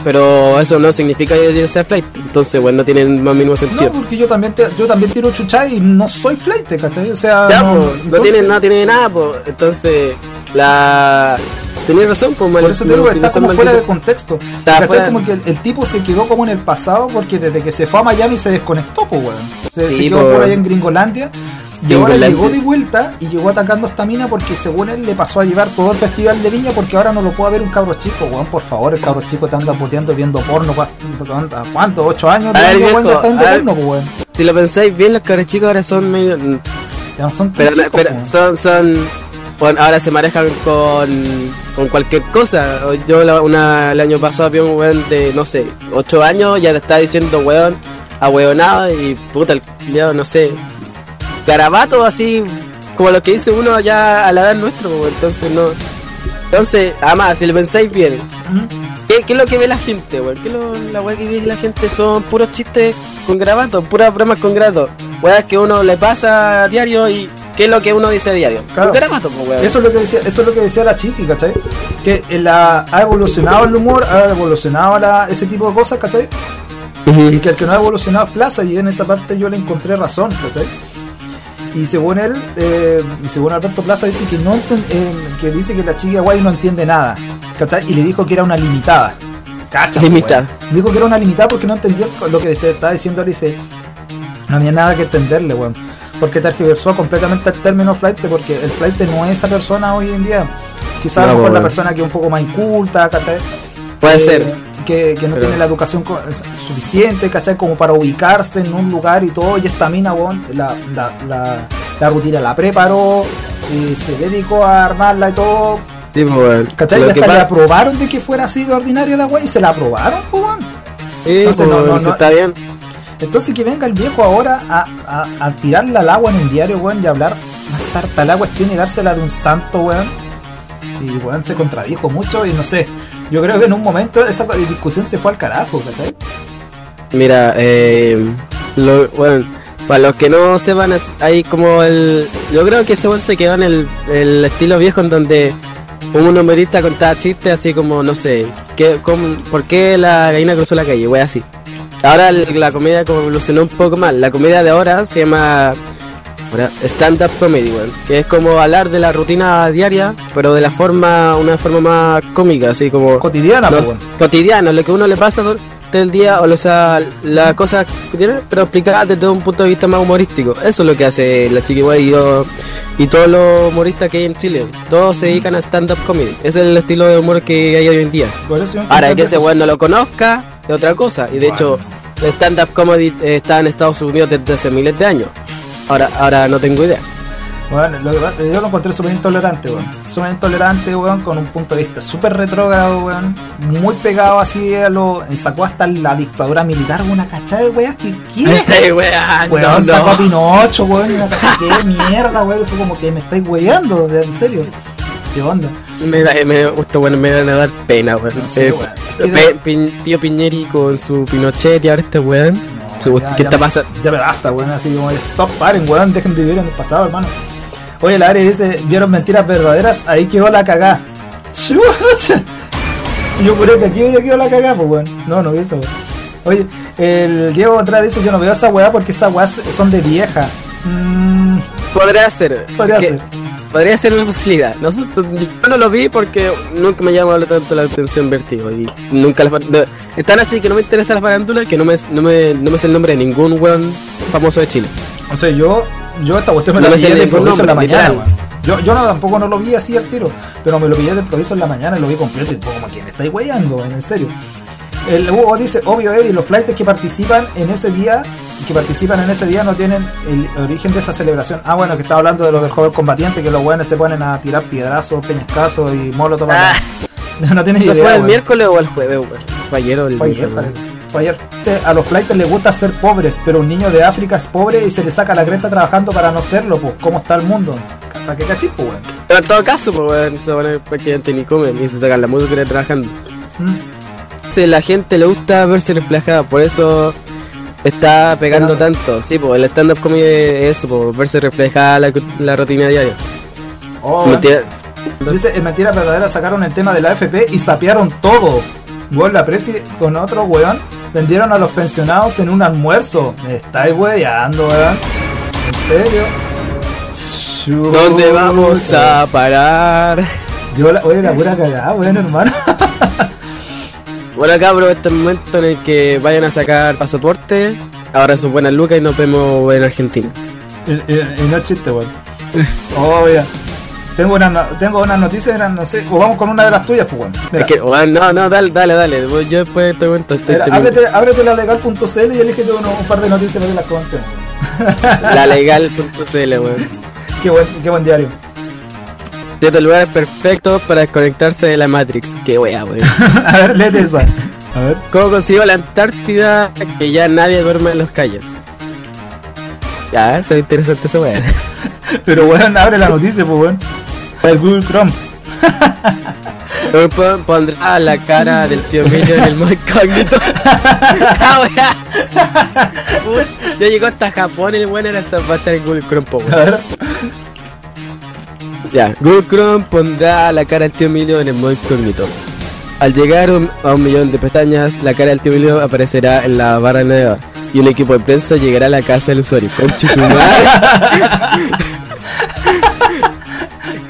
Pero eso no significa que yo sea flight. Entonces, bueno, no tiene más mínimo no, sentido. porque yo también, te- yo también tiro chucha y no soy flight, ¿cachai? O sea, Ya, no, po, no, entonces- tiene, no tiene nada, pues. Entonces, la. Tenías razón, pues, Por eso te digo, está como fuera de contexto. Fuera- Como que el, el tipo se quedó como en el pasado porque desde que se fue a Miami se desconectó, pues, weón. Se, se Sí, quedó po. por ahí en Gringolandia. Y ahora llegó de vuelta y llegó atacando a esta mina porque según él le pasó a llevar todo el festival de Viña porque ahora no lo puede ver un cabro chico, weón. Por favor, el cabro chico te anda puteando viendo porno. ¿cuánto? ¿Ocho años? A ver, está viendo porno, pues, weón. Si lo pensáis bien, los cabros chicos ahora son medio. Ya no son Pero, chicos, pero weón. son, son, bueno, ahora se manejan con, con cualquier cosa. Yo la- una, el año pasado vi un weón de, no sé, 8 años, ya te está diciendo weón, ahueonado y puta, el culiao, no sé, garabato así, como lo que dice uno ya a la edad nuestra, entonces no. Entonces, además, si lo pensáis bien. ¿Qué, qué es lo que ve la gente, weón? ¿Qué es lo, la weá que ve la gente? Son puros chistes con grabato, puras bromas con grabato. Weas que uno le pasa a diario y ¿qué es lo que uno dice a diario? Claro. Pues. Eso es lo que decía, eso es lo que decía la chiqui, ¿cachai? Que en la, ha evolucionado el humor, ha evolucionado la, ese tipo de cosas, ¿cachai? Y que el que no ha evolucionado es Plaza, y en esa parte yo le encontré razón, ¿cachai? Y según él, eh, y según Alberto Plaza, dice que no eh, que dice que la chica guay no entiende nada, ¿cachai? Y le dijo que era una limitada, Cacha, Limitada. weón. Dijo que era una limitada porque no entendía lo que estaba diciendo ahora y dice, no había nada que entenderle, weón. Porque tergiversó completamente el término flight, porque el flight no es esa persona hoy en día. Quizás a No, lo mejor la weón. persona que es un poco más inculta, ¿cachai? Puede Eh, ser. Que, que no Pero- tiene la educación suficiente, ¿cachai? Como para ubicarse en un lugar y todo. Y esta mina, weón, la, la, la, la rutina la preparó, y se dedicó a armarla y todo. Sí, pues. ¿Cachai? Y hasta le aprobaron de que fuera así de ordinario la weá y se la aprobaron. Sí, Entonces, pues, no, no, eso no- está bien. Entonces que venga el viejo ahora a, a, a tirarla al agua en un diario, weón, y hablar más sarta al agua tiene dársela de un santo, weón. Y weón se contradijo mucho y no sé. Yo creo que en un momento esa discusión se fue al carajo, ¿cachai? Mira, eh, lo, bueno, para los que no sepan, hay como el. Yo creo que ese weón se quedó en el, el estilo viejo en donde un humorista contaba chistes así como, no sé, ¿qué, cómo- ¿por qué la gallina cruzó la calle? Wey, así. Ahora la comedia como evolucionó un poco más. La comedia de ahora se llama stand-up comedy, weón. Que es como hablar de la rutina diaria, pero de la forma, una forma más cómica, así como Cotidiana, los weón. cotidianos, lo que uno le pasa durante el día, o sea, las cosas que tiene, pero explicadas desde un punto de vista más humorístico. Eso es lo que hace la Chiqui y yo y todos los humoristas que hay en Chile. Todos se dedican a stand-up comedy. Ese es el estilo de humor que hay hoy en día. Ahora, que ese weón no lo conozca, es otra cosa. Y de Bueno. hecho, el stand-up comedy eh, está en Estados Unidos desde hace miles de años. Ahora, ahora no tengo idea. Bueno, lo que yo lo encontré súper intolerante, weón. Súper intolerante, weón, con un punto de vista súper retrógrado, weón. Muy pegado así a lo. Sacó hasta la dictadura militar, una cachada de weas que ¿qué? Este weón, Weón, no, sacó a no. Pinocho, weón, una cachada, qué mierda, weón. Fue como que me estáis weyando, de- en serio. ¿Qué onda? Me da, me, esto, bueno, me van a dar pena, weón. No sé, Eh. Pe- tío Piñeri con su Pinochet y ahora este weón. No, ¿Qué está pasando? Ya me basta, weón, así como stop, paren, weón, dejen de vivir en el pasado, hermano. Oye, la Ari dice, vieron mentiras verdaderas, ahí quedó la cagá. Chucha. Yo creo que aquí ya quedó la cagá, pues weón. No, no vi eso, weón. Oye, el Diego otra vez dice, yo no veo esa weá porque esas weas son de vieja. Mm, Podría ser. podría que- ser. Podría ser una posibilidad. Nosotros, yo no lo vi porque nunca me llamó tanto la atención Vertigo. Y nunca la far- de- Es tan así que no me interesa la farándula que no me, no me, no me sé el nombre de ningún weón famoso de Chile. O sea, yo, yo esta cuestión me No la pillé de improviso en la mañana, weón. Yo, yo no, tampoco no lo vi así al tiro, pero me lo pillé de improviso en la mañana y lo vi completo y como que me estáis weyando, en serio. El Hugo dice, obvio Eddie, los flights que participan en ese día, que participan en ese día no tienen el origen de esa celebración. Ah, bueno, que estaba hablando de los del joven combatiente, que los weones se ponen a tirar piedrazos, peñascazos y molotov. Ah. No tienen ¿Esto idea. fue el weón. miércoles o el jueves, weón? Fue ayer o el Fue ayer, parece. Fue ayer. Este, A los flighters les gusta ser pobres, pero un niño de África es pobre y se le saca la cresta trabajando para no serlo, pues. ¿Cómo está el mundo? ¿Para qué cachis, pues, weón? Pero en todo caso, pues, weón, se van a prácticamente ni comen y se sacan la música trabajando. Mm. Sí, la gente le gusta verse reflejada, por eso está pegando tanto. Sí, pues el stand-up comedy es eso, pues, verse reflejada la, la rutina diaria. Oh. Mentira- Dice, en Mentira Verdadera sacaron el tema de la AFP y sapearon todo. Weón, la presi con otro weón vendieron a los pensionados en un almuerzo. Me estáis weyando, weón. ¿En serio? ¿Dónde vamos a parar? Yo la, oye, la pura cagada, weón, hermano. Bueno, cabros, este es el momento en el que vayan a sacar pasaporte. Ahora son buenas lucas y nos vemos en Argentina. Y, y- y no es chiste, weón. Oh, mira. Tengo una, no- tengo una noticia, era, no sé, o vamos con una de las tuyas, pues, weón. Es que, weón, no, no, dale, dale, dale. Yo después te cuento. Estoy mira, ábrete, ábrete la legal.cl y elige uno- un par de noticias para que las comentemos. weón. La legal.cl, weón. Qué buen, qué buen diario. Siete lugares perfectos para desconectarse de la Matrix. Qué wea, weón. A ver, léete esa. A ver. ¿Cómo consiguió la Antártida que ya nadie duerme en los calles? Ya, se ve interesante esa wea. Pero weón, abre la noticia, pues weón. El Google Chrome. Pondrá la cara del tío Millo en el modo incógnito. Ah, Ya llegó hasta Japón el bueno era hasta va a estar en Google Chrome, po, A weón. Ya, Google Chrome pondrá la cara del tío Emilio en el modo incógnito. Al llegar un- a un millón de pestañas, la cara del tío Emilio aparecerá en la barra nueva y un equipo de prensa llegará a la casa del usuario. Conche tu madre.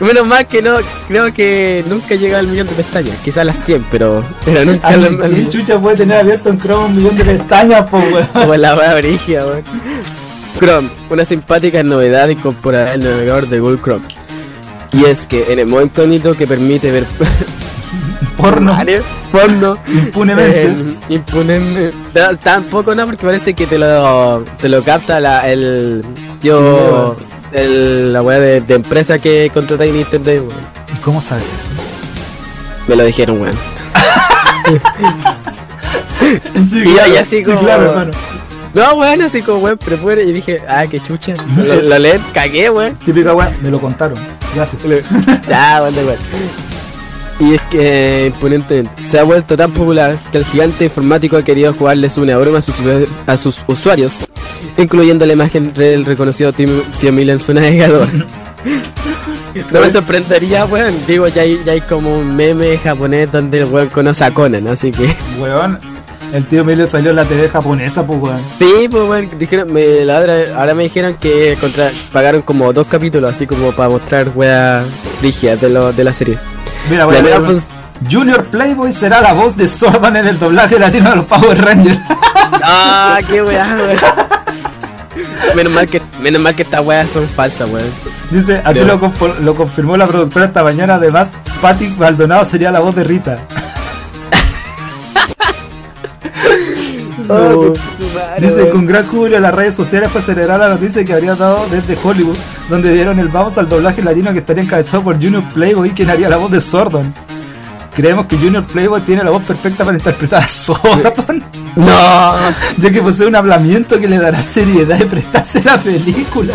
Menos mal que no, creo que nunca llega al millón de pestañas. Quizás las 100, pero, pero nunca al- al ¿Quién millón. chucha puede tener abierto en Chrome un millón de pestañas, po, weón? Como la wea brígida, weón. Chrome, una simpática novedad incorporada al navegador de Google Chrome. Y es que en el modo incógnito que permite ver Porno, porno impunemente. eh, impunemente. Tampoco no, porque parece que te lo, te lo capta la, el tío, el, la wea de, de empresa que contratáis en internet, weón. ¿Y cómo sabes eso? Me lo dijeron, weón. Sí, Y yo- y así sí, como- claro, hermano. No, weón, así como, weón, pero fuera. Y dije, ah, qué chucha. Lo, lo leen, cagué, weón. Típica weón, me lo contaron. Gracias. Ya, weón, igual. Y es que imponentemente se ha vuelto tan popular que el gigante informático ha querido jugarles una broma a sus, a sus usuarios, incluyendo la imagen del reconocido tío, tío Mil en su navegador. No me sorprendería, weón. Digo, ya hay, ya hay como un meme japonés donde el weón conoce a Conan, así que. Weón, el tío Emilio salió en la TV japonesa, pues weón. Sí, pues weón, dijeron, me, la otra- ahora me dijeron que contra, pagaron como dos capítulos, así como para mostrar weas rígidas de, lo, de la serie. Mira, weón. Nueva fun- Junior Playboy será la voz de Sorban en el doblaje latino de los Power Rangers. Ah, qué weá, weón. Menos mal que, menos mal que estas weas son falsas, weón. Dice, así lo, lo confirmó la productora esta mañana. Además, Patty Maldonado sería la voz de Rita. Oh, Dice, con gran júbilo las redes sociales fue celebrar la noticia que habría dado desde Hollywood, donde dieron el vamos al doblaje latino que estaría encabezado por Junior Playboy, quien haría la voz de Sordon. Creemos que Junior Playboy tiene la voz perfecta para interpretar a Sordon, No, ya que posee un hablamiento que le dará seriedad y prestarse la película.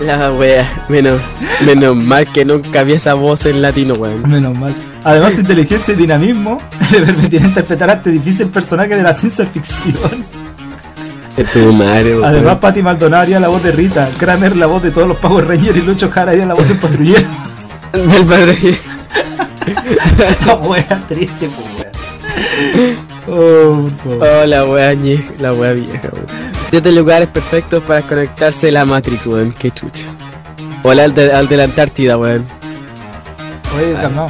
La wea, menos, menos mal que nunca vi esa voz en latino, weón. Menos mal. Además, su inteligencia y dinamismo le permitirá interpretar a este difícil personaje de la ciencia ficción. Es tu madre, weón. Además, Patty Maldonado haría la voz de Rita, Kramer la voz de todos los Power Rangers y Lucho Jara haría la voz del patrullero. del padre. La wea triste, pues wea. Oh, oh. Oh, la wea la wea vieja, weón. Siete lugares perfectos para conectarse a la Matrix, weón. Qué chucha. O al de, al de la Antártida, weón. Oye, calmado.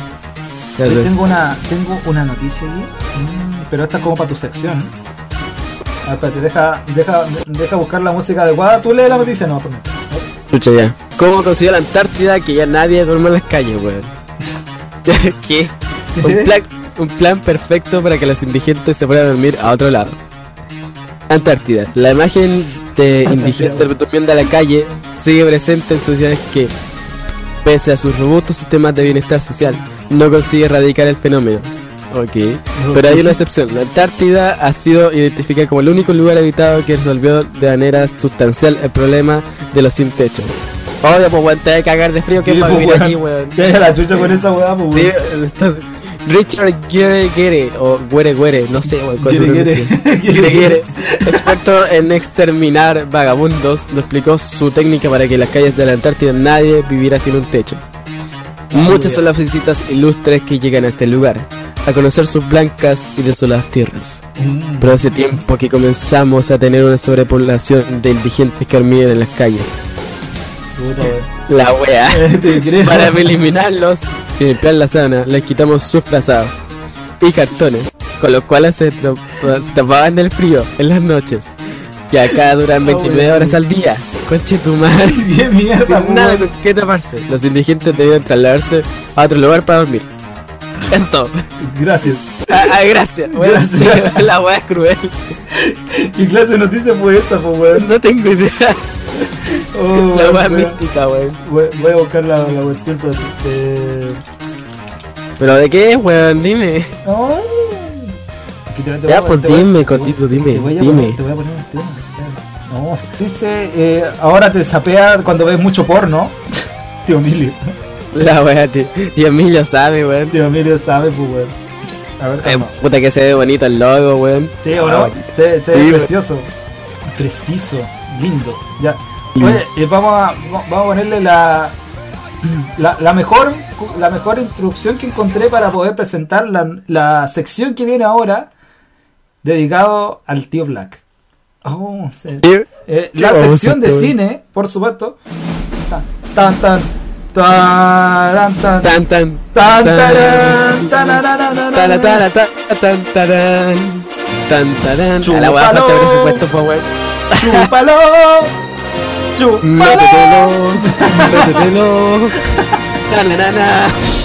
Yo sé. tengo una, tengo una noticia aquí, mm, pero esta es como para tu sección. Espérate, deja, deja, deja buscar la música adecuada. Tú lees la noticia, no, por. Escucha ya. ¿Cómo consiguió la Antártida que ya nadie duerme en las calles, weón? ¿Qué? Un plan, un plan perfecto para que los indigentes se puedan dormir a otro lado. Antártida. La imagen de indigentes durmiendo a la calle sigue presente en sociedades que, pese a sus robustos sistemas de bienestar social, no consigue erradicar el fenómeno. Ok. Pero hay una excepción. La Antártida ha sido identificada como el único lugar habitado que resolvió de manera sustancial el problema de los sin techo. Obvio, pues weón, te vas a cagar de frío que Sí, para pues, vivir aquí, weón. Que haya la chucha con esa weá, pues Sí, weón. entonces, Richard Gere Gere, o Guere Guere, no sé, Gere, Gere. experto en exterminar vagabundos, nos explicó su técnica para que en las calles de la Antártida nadie viviera sin un techo. Muchas son las visitas ilustres que llegan a este lugar, a conocer sus blancas y desoladas tierras. Mm. Pero hace tiempo que comenzamos a tener una sobrepoblación de indigentes que dormían en las calles. La wea. Para eliminarlos limpiar la zona, les quitamos sus frazados y cartones, con los cuales se, se tapaban del frío en las noches. Que acá duran 29 horas al día. Conche tu madre. Bien mierda, Sin pues, nada con qué taparse. Los indigentes debían trasladarse a otro lugar para dormir. Esto. Gracias. Ah, ah, gracias. Bueno, Gracias. la wea es cruel. ¿Qué clase de noticia fue esta, pues weón? No tengo idea. Oh, La weón. mística, weón. Voy, voy a buscar la, la cuestión, pero. Eh... ¿Pero de qué, weón? Dime. Te- Ya, pues dime, Cotito, dime, Te voy a dime. poner, te voy a poner un tema. No, dice, eh, ahora te sapea cuando ves mucho porno. Tío Emilio. La wea, tío. Y Emilio sabe, weón. Tío Emilio sabe, pues, weón. A ver, Eh, puta que se ve bonito el logo, weón. Sí, o no, se, se ve Sí, weón. precioso. Preciso, lindo. Ya. Mm. Oye, eh, vamos, a, vamos a ponerle la, la, la mejor la mejor instrucción que encontré para poder presentar la, la sección que viene ahora dedicado al tío Black. Oh. Eh, ¿Qué la sección de cine, por supuesto. Tan, tan, tan, Tan, tan, Tan tan tan, tan tarán, tararararara. Tara, tara, ta, tan tarán. Tan Chúpalo. Métetelo.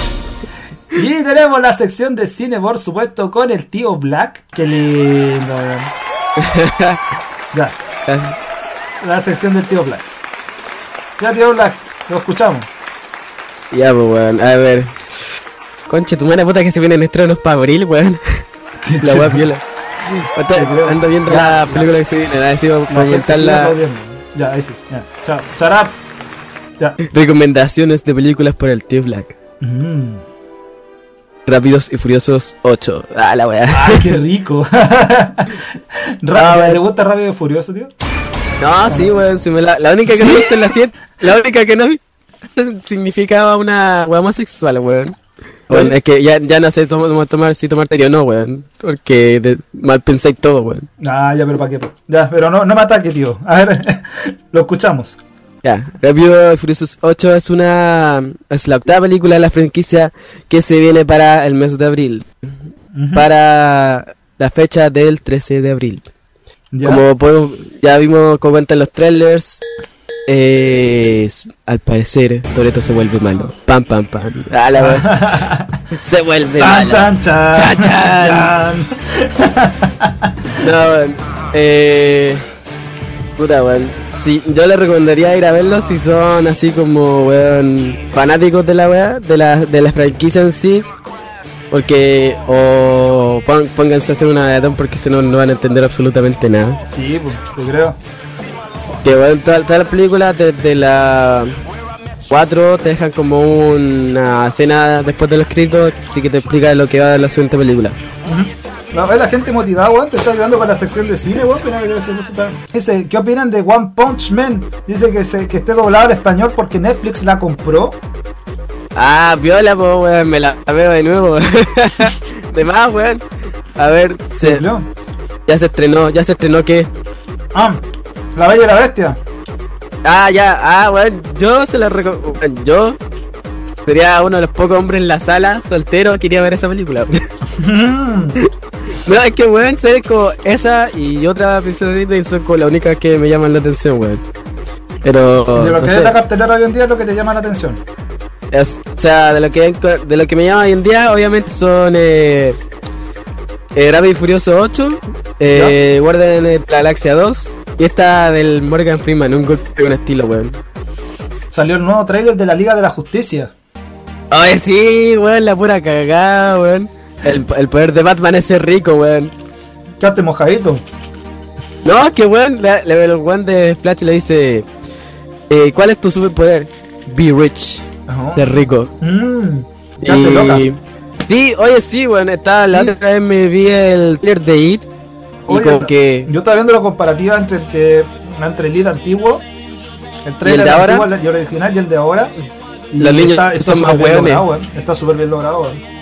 Y tenemos la sección de cine, por supuesto, con el tío Black. Qué lindo. Ya, la sección del tío Black. Ya, tío Black, lo escuchamos. Ya, pues, weón. A ver. Conche, tu madre puta que se vienen estrenos para abril, weón. La weá piola. Ando viendo la película que se viene. A ver si vamos a La Ya, ahí sí. Ya. Chao. Shut up. Ya. recomendaciones de películas por el tío Black. Mm. Rápidos y Furiosos 8. Ah, la weá. Ay, qué rico. Rápido, Ah, ¿Te gusta Rápido y Furioso, tío? No, sí, weón. si me la, la única que no he visto en la 100. La única que no vi significaba una weá homosexual, weón. Bueno, es que ya, ya no sé tomar, tomar, si tomarte o no, weón. Porque de- mal pensé todo, weón. Ah, ya, pero ¿para qué? Ya, pero no, no me ataque, tío. A ver, lo escuchamos. Ya, y Furiosos 8 es una. Es la octava película de la franquicia que se viene para el mes de abril. Para la fecha del 13 de abril. Ya. Como podemos, ya vimos como cuentan los trailers, eh, s- al parecer Toreto se vuelve malo. Pam, pam, pam. La wea. se vuelve malo. chan, chan. Chan. No. Eh, puta, weón. Sí, yo le recomendaría ir a verlo si son así como, weón, fanáticos de la wea, de la, de la franquicia en sí. Porque, o pónganse a hacer una maratón porque si no, no van a entender absolutamente nada. Sí, pues, te creo. Que bueno, todas todas las películas desde la 4 te dejan como una escena después de los escritos, así que te explica lo que va a la siguiente película. No, es la gente motivada, weón. Te está ayudando con la sección de cine, weón. Dice, ¿qué opinan de One Punch Man? Dice que, se, que esté doblado al español porque Netflix la compró. Ah, viola, pues weón, me la veo de nuevo. de más, weón. A ver, se, ya se estrenó, ya se estrenó que. Ah, La Bella y la Bestia. Ah, ya, ah, weón, yo se la recomiendo. Yo sería uno de los pocos hombres en la sala, soltero, quería ver esa película. No, es que, weón, sé como esa y otra princesa Disney son como las únicas que me llaman la atención, weón. Pero, de lo no que sé, es la cartelera hoy en día es lo que te llama la atención. es- o sea, de lo que de lo que me llama hoy en día, obviamente son eh, eh, Rápido y Furioso 8, eh, Guardian de la Galaxia 2 y esta del Morgan Freeman, un golpe con estilo, weón. Salió el nuevo trailer de la Liga de la Justicia. Ay, sí, weón, la pura cagada, weón. El, el poder de Batman es ser rico, weón. Quedaste mojadito. No, es que weón, le- le- el weón de Flash le dice, eh, ¿cuál es tu superpoder? Be rich, Ajá. ser rico. Mm. Quedaste loca. Y... Sí, oye, sí, weón, está, la Sí. otra vez me vi el trailer de It y como que... Yo estaba viendo la comparativa entre el que entre el lead antiguo, el trailer el de ahora? antiguo y el original y el de ahora. Y Los niños son más hueones. Está súper bien logrado, weón.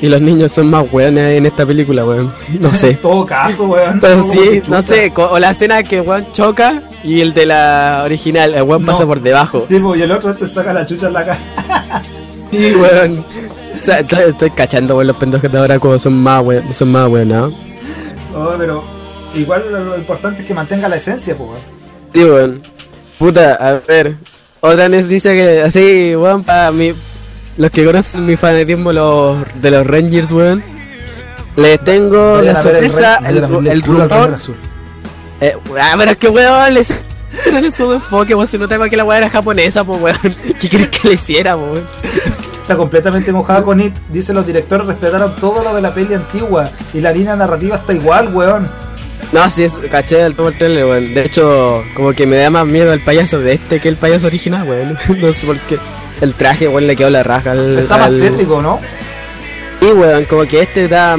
Y los niños son más weones en esta película, weón. No sé. En todo caso, weón. Pero sí, no sé, o la escena que weón choca y el de la original, el weón No. pasa por debajo. Sí, y el otro te saca la chucha en la cara. Sí, weón. O sea, estoy, estoy cachando, weón, los pendejos de ahora como son más weón, son más weón, ¿no? Oh, pero igual lo, lo importante es que mantenga la esencia, pues, weón. Sí, weón. Puta, a ver. Otra vez dice que así, weón, para mí. Los que conocen mi fanatismo los, de los Rangers, weón. Les tengo Vayan la el sorpresa, el, el Ranger rumor. Azul. Eh, ah, pero es que weón, les. En su enfoque, weón, se notaba que la weá era japonesa, pues weón. ¿Qué quieres que le hiciera, po, weón? Está completamente mojada con It. Dice los directores respetaron todo lo de la peli antigua. Y la línea narrativa está igual, weón. No, sí, es, caché el todo trailer, weón. De hecho, como que me da más miedo el payaso de este que el payaso original, weón. no sé por qué. El traje, weón, le quedó la raja al. Está más al- tétrico, ¿no? Sí, weón, como que este da.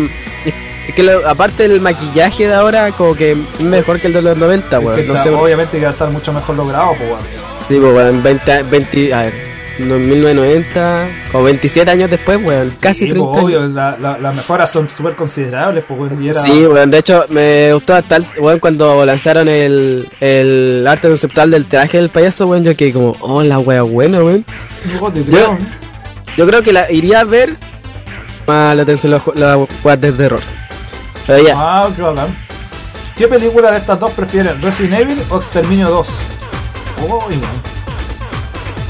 Es que lo- aparte del maquillaje de ahora, como que mejor que el de los 90, Es weón. que No está- sé, obviamente que va a estar mucho mejor logrado, pues, weón. Sí, pues, weón, 20, 20. A ver. 1990, como 27 años después, weón, casi Sí, 30 pues, obvio, años. la- la- las mejoras son súper considerables, pues, weón, y era- Sí, weón, de hecho me gustó hasta el- weón, cuando lanzaron el, el arte conceptual del traje del payaso, weón, yo quedé como, oh, la wea buena, weón. Yo creo que la iría a ver más la atención las las weas de terror. Pero ya, Ah, qué bacán. ¿Qué película de estas dos prefieren? ¿Resident Evil o Exterminio 2? Oh, weón.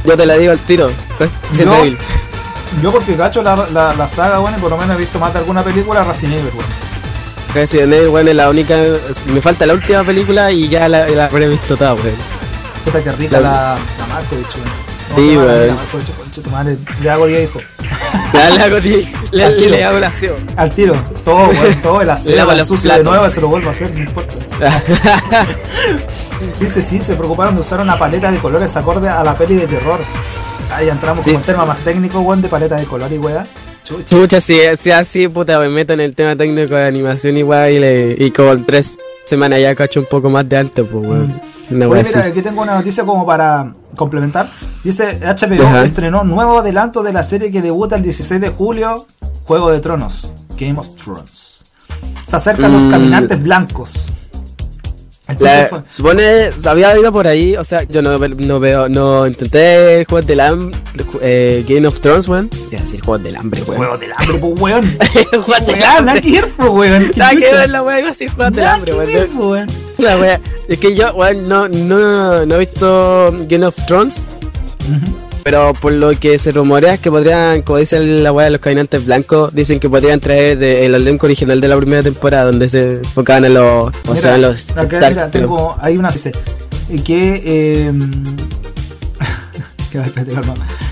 Yo te la digo al tiro. Resident No. Evil. Yo porque cacho la, la, la saga, bueno, y por lo menos he visto más de alguna película Resident Evil, weón. Resident Evil, weón, es la única. Me falta la última película y ya la, la habré visto toda, weón. Puta que rica La- la, la Markovich, weón. Sí, weón. Le hago 10 hijos. La, la, le, le, Al tiro. le hago la SEO. Al tiro. Todo, weón. Todo el aseo, Lava el los sucio de nuevo, se lo vuelvo a hacer, no importa. Dice, sí, se preocuparon de usar una paleta de colores acorde a la peli de terror. Ahí entramos Sí. con tema más técnico, weón, de paleta de color y weá. Chucha. Chucha, si, si así, puta, me meto en el tema técnico de animación y, le, y como en tres semanas ya cacho un poco más de antes, pues, weón. Una Oye, mira, aquí tengo una noticia como para complementar. Dice, HBO Ajá. estrenó nuevo adelanto de la serie que debuta el 16 de julio, Juego de Tronos, Game of Thrones. Se acercan los Mm. caminantes blancos. Entonces La, fue- supone, había habido por ahí, o sea, yo no, no veo, no intenté juegos del hambre, eh, Game of Thrones, weón. Iba a decir juegos del hambre, weón. Juego del hambre, pues weón. Juegos del Weón, hambre. nada que ver, weón. Nada que ver la weá, iba a decir juegos del hambre, weón. La wea, es que yo, weón, no, no, no he visto Game of Thrones, pero por lo que se rumorea es que podrían, como dice la wea de los caminantes blancos, dicen que podrían traer de- el elenco original de la primera temporada, donde se enfocaban en los, o Mira, sea, en los Stark, mira, tengo, hay una dice eh, que eh, que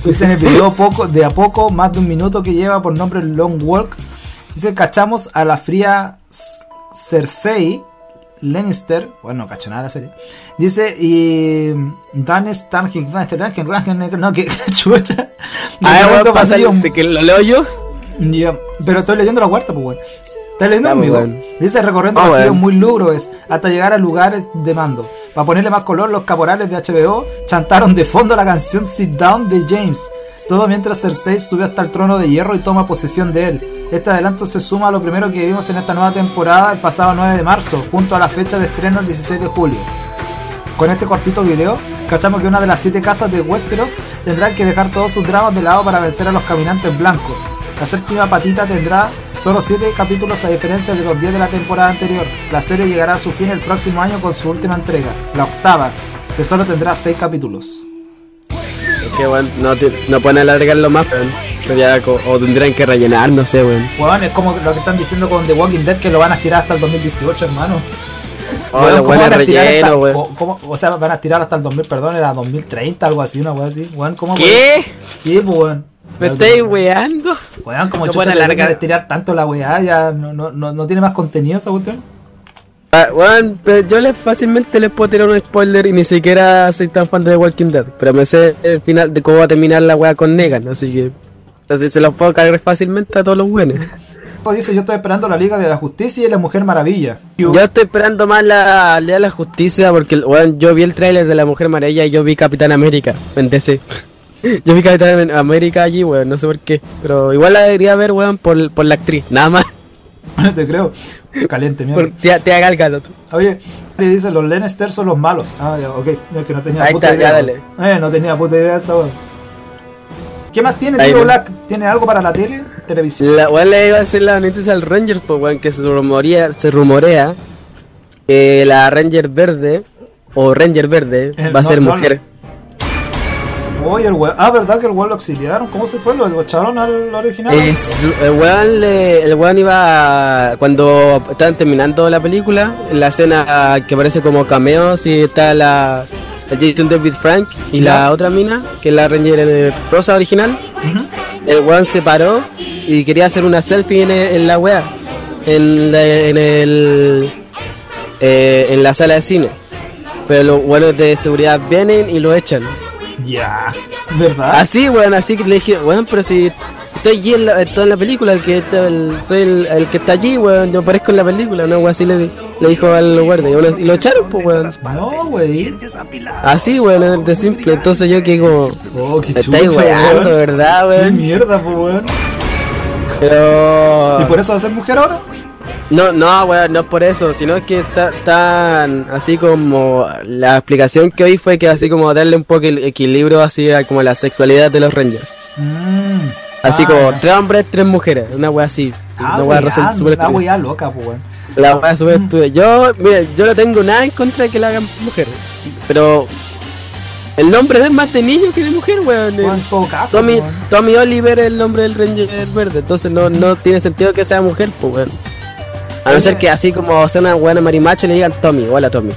dice en el video poco, de a poco, más de un minuto que lleva por nombre Long Walk, dice cachamos a la fría Cersei Lannister, bueno, no cacho nada la serie. Dice, y Dan Stanhick, no, que chucha. Ah, Recorriendo weón, pasa el- que lo leo yo. ya, pero estoy leyendo la cuarta, pues, weón. ¿Estás leyendo amigo? weón. Dice recorriendo Ah, pasillos weón. muy lúgubres hasta llegar a lugares de mando. Para ponerle más color, los caporales de HBO chantaron de fondo la canción Sit Down de James. Todo mientras Cersei sube hasta el trono de hierro y toma posesión de él. Este adelanto se suma a lo primero que vimos en esta nueva temporada el pasado 9 de marzo, junto a la fecha de estreno el 16 de julio. Con este cortito video, cachamos que una de las siete casas de Westeros tendrán que dejar todos sus dramas de lado para vencer a los caminantes blancos. La séptima patita tendrá solo 7 capítulos a diferencia de los 10 de la temporada anterior. La serie llegará a su fin el próximo año con su última entrega, la octava, que solo tendrá 6 capítulos. Que, weón, no, te- no pueden alargarlo más. Sería o tendrían que rellenar, no sé, weón. Weón, es como lo que están diciendo con The Walking Dead que lo van a estirar hasta el 2018, hermano. Oh, Weón, ¿cómo van a relleno, esa- weón. o, cómo- o sea, van a estirar hasta el 2000, perdón, era 2030, algo así, una weón así. Weón, ¿cómo ¿Qué? ¿Qué, pues, weón? ¿Me estáis weando? Weón, como No chucha alargar. quieren estirar tanto la weá, ya no, no, no, no tiene más contenido esa cuestión. Ah, pero yo les fácilmente les puedo tirar un spoiler y ni siquiera soy tan fan de The Walking Dead. Pero me sé el final de cómo va a terminar la weá con Negan, así que. Entonces se los puedo cargar fácilmente a todos los buenos. Dice, yo estoy esperando la Liga de la Justicia y la Mujer Maravilla. Yo estoy esperando más la Ley de la Justicia porque weón, yo vi el tráiler de la Mujer Maravilla y yo vi Capitán América en DC. Yo vi Capitán América allí, weón, no sé por qué. Pero igual la debería ver, weón, por, por la actriz, nada más. Te creo. Caliente, mierda. Te, te haga el gato. Oye, le dice, los Lannister son los malos. Ah, ya, ok. Es que no tenía Ahí puta está, idea. ya weón. Eh, no tenía puta idea esa weón. ¿Qué más tiene, ven. Black? ¿Tiene algo para la tele? ¿Televisión? La weón le iba a hacer la noticia al Ranger, pues weón, que se rumorea, se rumorea que la Ranger verde o Ranger verde Eh, va a no, ser no, mujer. Oye, el weón. Ah, ¿verdad que el weón lo exiliaron? ¿Cómo se fue? ¿Lo, lo echaron al original? Eh, el weón el weón iba a- cuando estaban terminando la película, en la escena que aparece como cameo, si está la, Jason David Frank y Ya. la otra mina, que es la Ranger rosa original, Ujú. el weón se paró y quería hacer una selfie en, el- en la wea, en, la- en el eh, en la sala de cine. Pero los weones de seguridad vienen y lo echan. Ya. ¿Verdad? Así, weón, así que le dije, weón, pero si estoy allí en, la, estoy en la película, el que está- el- soy el, el que está allí, weón, yo aparezco en la película, ¿no? Así le, le dijo al guardia, y bueno, y lo echaron, pues, weón. No, güey. Así, weón, de simple, entonces yo que como, Oh, qué estáis weando, weón. ¿verdad, Qué weón? mierda, pues, weón. Pero... ¿Y por eso va a ser mujer ahora? No, no, weón, no es por eso, sino es que está tan así como la explicación que hoy fue que así como darle un poco el equilibrio así a como la sexualidad de los Rangers. Mm. Así Ah, como ya. tres hombres, tres mujeres, una wea así. Ah, una wea una estúpida. weá loca, weón. La wea súper estúpida. Yo, mira, yo no tengo nada en contra de que la hagan mujer, pero el nombre es más de niño que de mujer, weón. En todo caso, Tommy. Tommy Oliver es el nombre del Ranger verde, entonces no, no tiene sentido que sea mujer, pues weón. A no ser que así como sea una buena marimacho le digan Tommy, hola Tommy.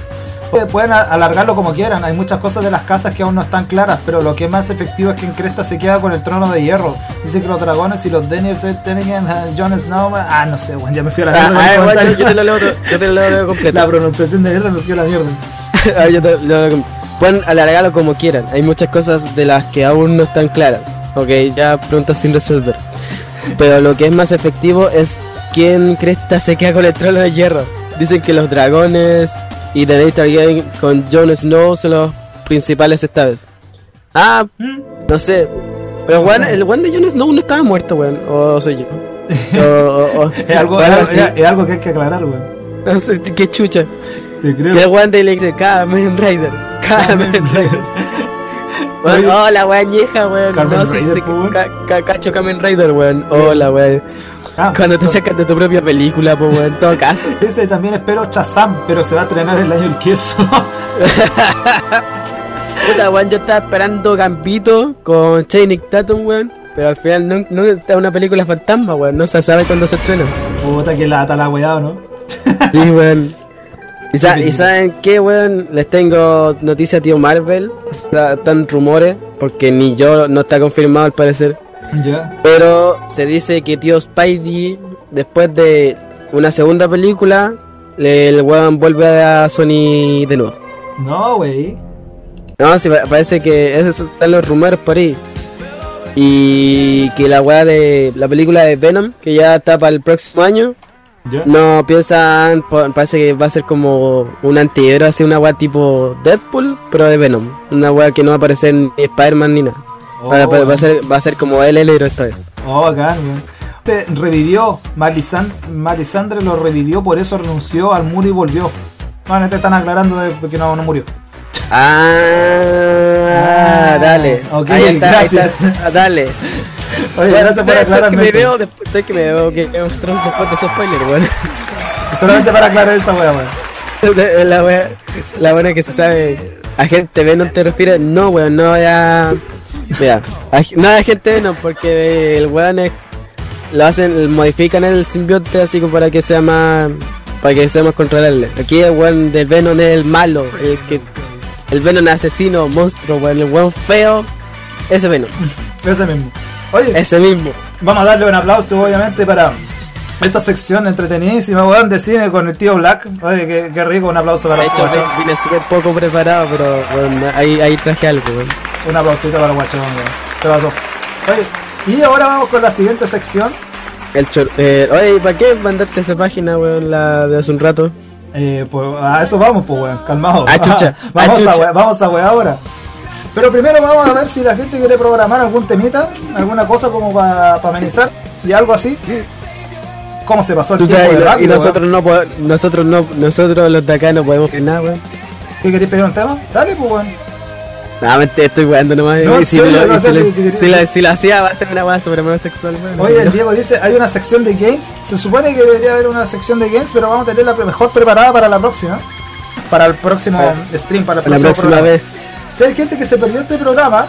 Pueden- Pueden alargarlo como quieran, hay muchas cosas de las casas que aún no están claras, pero lo que es más efectivo es que en Cresta se queda con el trono de hierro. Dice que los dragones y los Daniels Tennigan, Jon Snow, ah, no sé, weón, ya me fui a la Ah, mierda. ah, igual, yo, te lo leo, yo te lo leo completo. La pronunciación de mierda me fui a la mierda. Ah, yo te lo leo com- Pueden alargarlo como quieran. Hay muchas cosas de las que aún no están claras. Ok, ya preguntas sin resolver. Pero lo que es más efectivo es quién cresta se queda con el trono de hierro. Dicen que los dragones y Daenerys Targaryen con Jon Snow son los principales esta vez. Ah, Mm. no sé. Pero weón, el weón de Jon Snow no estaba muerto, weón. O soy yo. O, o- o- Es algo, bueno, es, sí. es- es algo que hay que aclarar, weón. No sé, qué chucha. Te creo. Que el weón de le dice Rider. Kamen Rider. Hola, weón, vieja, weón. No, sí, Rider, sí, ca- ca- cacho Kamen Rider, weón. Hola, weón. Ah, Cuando te sacas de tu propia película, pues, weón, en todo caso. Ese también espero Chazam, pero se va a estrenar el año el queso. Puta, weón, yo estaba esperando Gambito con Channing Tatum, weón. Pero al final no, no está una película fantasma, weón. No se sabe cuándo se estrena. Puta que lata la weá, ¿o ¿no? Sí, weón. ¿Y, sa- y saben qué, weón? Les tengo noticia, tío Marvel. Está- Están rumores, porque ni yo no está confirmado al parecer. Pero se dice que tío Spidey, después de una segunda película, el weón vuelve a Sony de nuevo. No, wey. No, sí, pa- parece que esos están los rumores por ahí. Y que la weá de la película de Venom, que ya está para el próximo año, no piensan, parece que va a ser como un antihéroe, así una weá tipo Deadpool, pero de Venom. Una weá que no va a aparecer ni Spider-Man ni nada. Oh, Va, va- va a ser, va a ser como el héroe esta vez. Oh, bacán. Se revivió, Malisan- Malisandre lo revivió, por eso renunció al muro y volvió. Bueno, te están aclarando de que no, no murió. Ah, Ah, dale. ok, ahí está, ahí gracias. está. Ah, dale. Oye, Bueno, gracias por estoy- estoy aclararme que me eso. veo después, estoy que me veo que Game of Thrones después de ese spoiler, weón. Solamente para aclarar esa weá, weón. la wea, la buena que se sabe. Agente Venom te refieres, no weón, no ya. Mira, ag- no agente Venom porque el weón es. Lo hacen, modifican el simbionte así como para que sea más. Para que sea más controlable. Aquí el weón de Venom es el malo, el que. El Venom asesino, monstruo, weón, el weón feo. Ese Venom, Ese mismo. Oye, ese mismo. vamos a darle un aplauso, obviamente, para esta sección entretenidísima, weón, de cine con el tío Black. Oye, qué, qué rico, un aplauso para De hecho, vine súper poco preparado, pero weón, ahí, ahí traje algo, weón. Un aplausito para Guachón, weón. Te pasó. Oye, y ahora vamos con la siguiente sección. El chor eh, oye, ¿para qué mandaste esa página, weón, la de hace un rato? Eh, pues a eso vamos, pues, weón, calmado. Ah, chucha, vamos, ah, chucha. A, weá- vamos a weá ahora. Pero primero vamos a ver si la gente quiere programar algún temita, alguna cosa como para amenizar, si algo así. ¿Cómo se pasó el Chucha, tiempo y, de lo- y nosotros no nosotros no, nosotros los de acá no podemos hacer nada, weón. weón? ¿Qué queréis pedir un tema? Dale, pues, weón. Estoy weando nomás. No, si, lo- la- hacía, va a ser una weá sobre homosexual, weón. Oye, el Diego dice, hay una sección de games. Se supone que debería haber una sección de games, pero vamos a tenerla mejor preparada para la próxima. Para el próximo stream, para el la próxima programa. vez Si hay gente que se perdió este programa,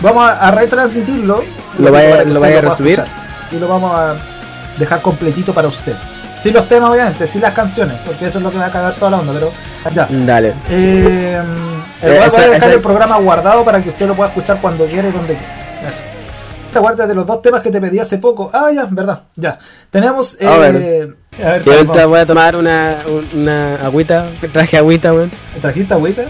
vamos a, a retransmitirlo. ¿Lo vaya- lo vaya a resubir? Y lo vamos a dejar completito para usted. Sin los temas, obviamente, sin las canciones, porque eso es lo que va a cagar toda la onda, pero ya. Dale. Eh, el Eh, voy a esa- dejar esa- el programa guardado para que usted lo pueda escuchar cuando quiera y donde quiera. Eso. Te acuerdas de los dos temas que te pedí hace poco. Ah, ya, verdad. Ya. Tenemos. Eh, A ver. a ver, Yo voy a tomar una, una agüita, traje agüita, weón. ¿Trajiste agüita?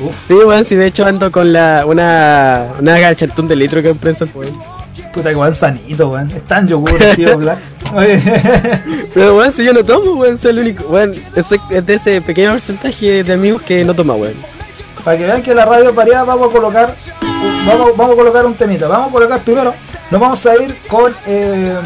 Uf. Sí, weón, sí, de hecho ando con la, una, una gachatún de litro que compré en San. Puta que weón sanito, weón. Es tan yogur, tío Black. Oye, Pero weón, si yo no tomo, weón, soy el único. Weón, soy es de ese pequeño porcentaje de amigos que no toma, weón. Para que vean que la radio pareada vamos a colocar. Vamos, vamos a colocar un temita. Vamos a colocar primero. Nos vamos a ir con. Eh,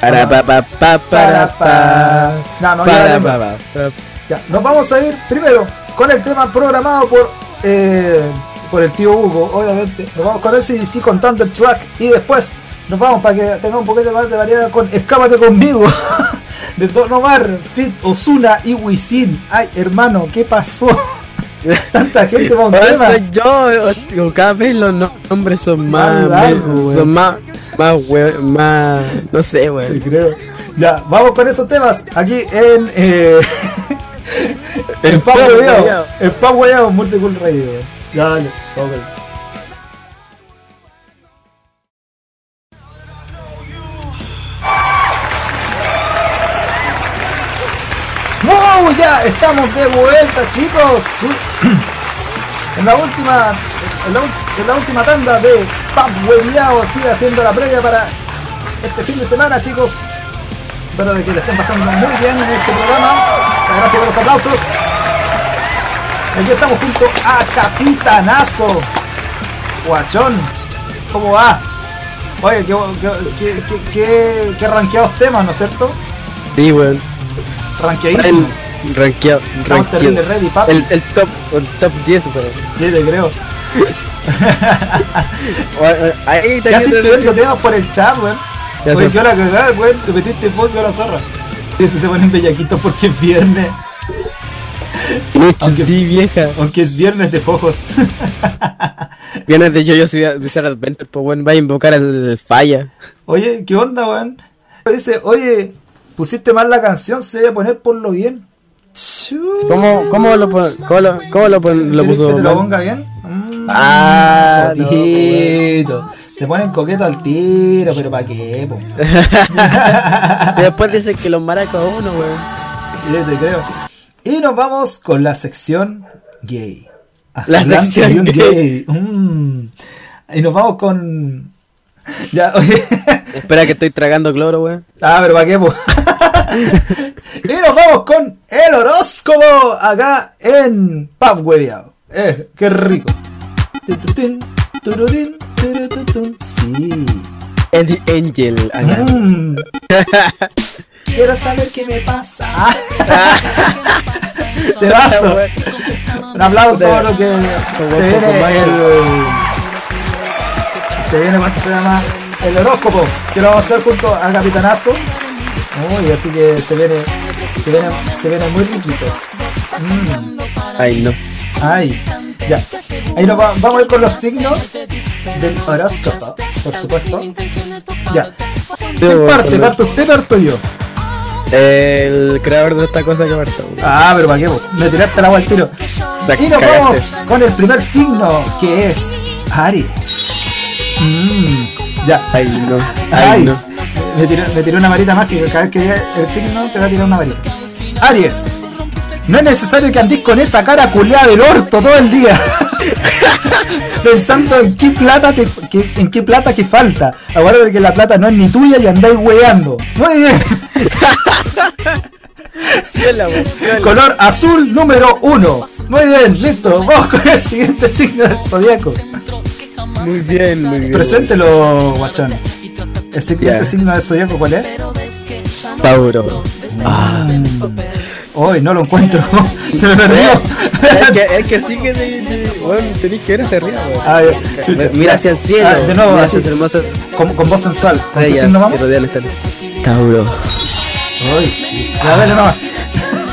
Para pa pa pa para pa. No, no, ya Para la tengo. pa pa. pa. Ya, nos vamos a ir primero con el tema programado por eh, por el tío Hugo, obviamente. Nos vamos con el CDC con Thunder Track y después nos vamos para que tengamos un poquito más de variedad con Escápate conmigo de Don Omar, Fit, Osuna y Wisin. Ay, hermano, ¿qué pasó? Tanta gente para un tema. soy yo, cada vez los nombres son más, weón. son más, más, weón, más, no sé, Sí, weón. creo. Ya, vamos con esos temas aquí en eh, en Pau Weyao. en Pau Weyao Multicool Radio. Ya, dale, vamos ¡Wow! Ya estamos de vuelta, chicos. Sí. En la última, en la, ul- en la última tanda de Pub Weyao sigue haciendo la previa para este fin de semana, chicos. Espero de que le estén pasando muy bien en este programa. Gracias por los aplausos. Aquí estamos junto a Capitanazo. Guachón. ¿Cómo va? Oye, qué, qué, qué, qué, rankeados temas, ¿no es cierto? Sí, weón. Rankeadísimo. Rankeado, rankeado. ready, papi. El, el top, el top 10, weón. Sí, te creo. Ahí Ya estoy también pidiendo temas por el chat, weón. Ya sé. qué hora cagada, weón. Te metiste polvo a la zorra. Sí, se ponen bellaquitos porque es viernes. Aunque- di vieja. Aunque es viernes de pojos. Vienes de yo, yo soy de ser Adventure, pues weón, va a invocar al falla. Oye, ¿qué onda, weón? Dice, oye, pusiste mal la canción, se debe poner por lo bien. ¿Cómo, cómo lo cómo lo, cómo lo, pon- lo ¿Quieres puso? que te lo ponga bien? Mm, Ah, no. Se ponen coqueto al tiro, pero ¿para qué, po? Después dice que los maracos a uno, weón. Te creo. Y nos vamos con la sección gay. La hablando sección gay. Mm. Y nos vamos con. Ya, oye. Espera que estoy tragando cloro, weón. Ah, pero ¿para qué, po? y nos vamos con el horóscopo acá en Pub Webeado. Eh, qué rico. Sí. Eddie Angel, acá. Mm. Quiero saber qué me pasa. Te vaso. Un aplauso a lo que se viene el. Se viene, ¿cuánto se llama? El horóscopo, que lo vamos a hacer junto a Capitanazo. Uy, así que se viene, se viene, se viene muy riquito. Mm, Ay, no. ay, ya. Ahí nos va- vamos a ir con los signos del horóscopo, por supuesto. Ya. ¿Quién parte? ¿Parto usted parto yo? El creador de esta cosa que parto. Ah, pero para qué, me tiraste el agua al tiro. Y nos vamos con el primer signo, que es Aries. Mm, ya. Ay, no. Ay, Ay, no. Me tiró, me tiró una varita mágica. Cada vez que el signo te va a tirar una varita. Aries. No es necesario que andís con esa cara culeada del orto todo el día. Pensando en qué plata que- en qué plata que falta. Acuérdate que la plata no es ni tuya y andáis weando. Muy bien. Color azul número uno. Muy bien, listo. Vamos con el siguiente signo del zodiaco. Muy bien, muy bien. Preséntelo, guachón. El siguiente Ya. signo del zodiaco, ¿cuál es? Tauro. Hoy no lo encuentro. Se me perdió. es, que, es que de, de, weón, tenés que ver hacia arriba, weón. Ah. Mira hacia el cielo. Ah, de nuevo, mira hacia hermoso con, con voz sensual. ¿Con qué signo vamos? Tauro. Ay, sí. Ya, dale nomás.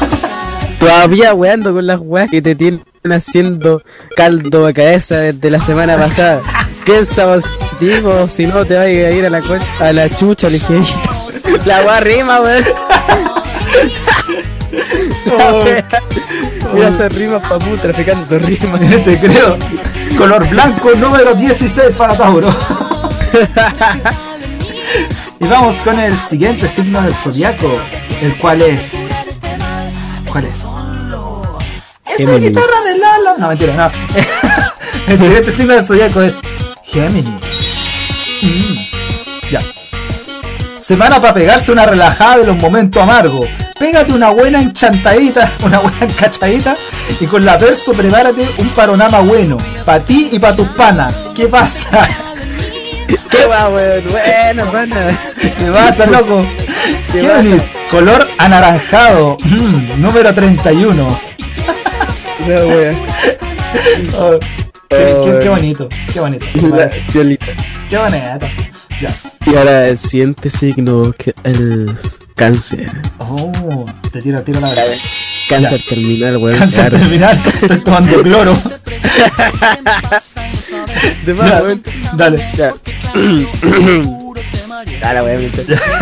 Todavía weando con las weas que te tienen haciendo caldo de cabeza desde la semana pasada. Piensa positivo, si no te vas a ir a la, a la chucha ligerito. La wea rima, weón. La wea- Mira esa rima papu traficando rimas. Te creo. Color blanco número 16 para Tauro. y vamos con el siguiente signo del zodiaco, el cual es. ¿Cuál es? Esa Géminis. guitarra de Lala. No, mentira, no. el siguiente signo del zodiaco es Géminis. Ya. Semana para pegarse una relajada de los momentos amargos. Pégate una buena enchantadita, una buena encachadita y con la verso prepárate un panorama bueno. Para ti y para tus panas. ¿Qué pasa? Qué va, weón. Buena, pana. ¿Qué pasa, loco? ¿Qué ¿Qué venís? Color anaranjado. Mm, número 31. No, weón. Oh, qué, qué- qué bonito, qué bonito. Violita. Qué bonito. Ya. Y ahora el siguiente signo que el cáncer. Oh, te tiro, tiro la verdad. Cáncer terminal, weón. Cáncer claro. terminal. Estoy tomando cloro. De más, Ya, weón. Dale. Ya. Dale, weón.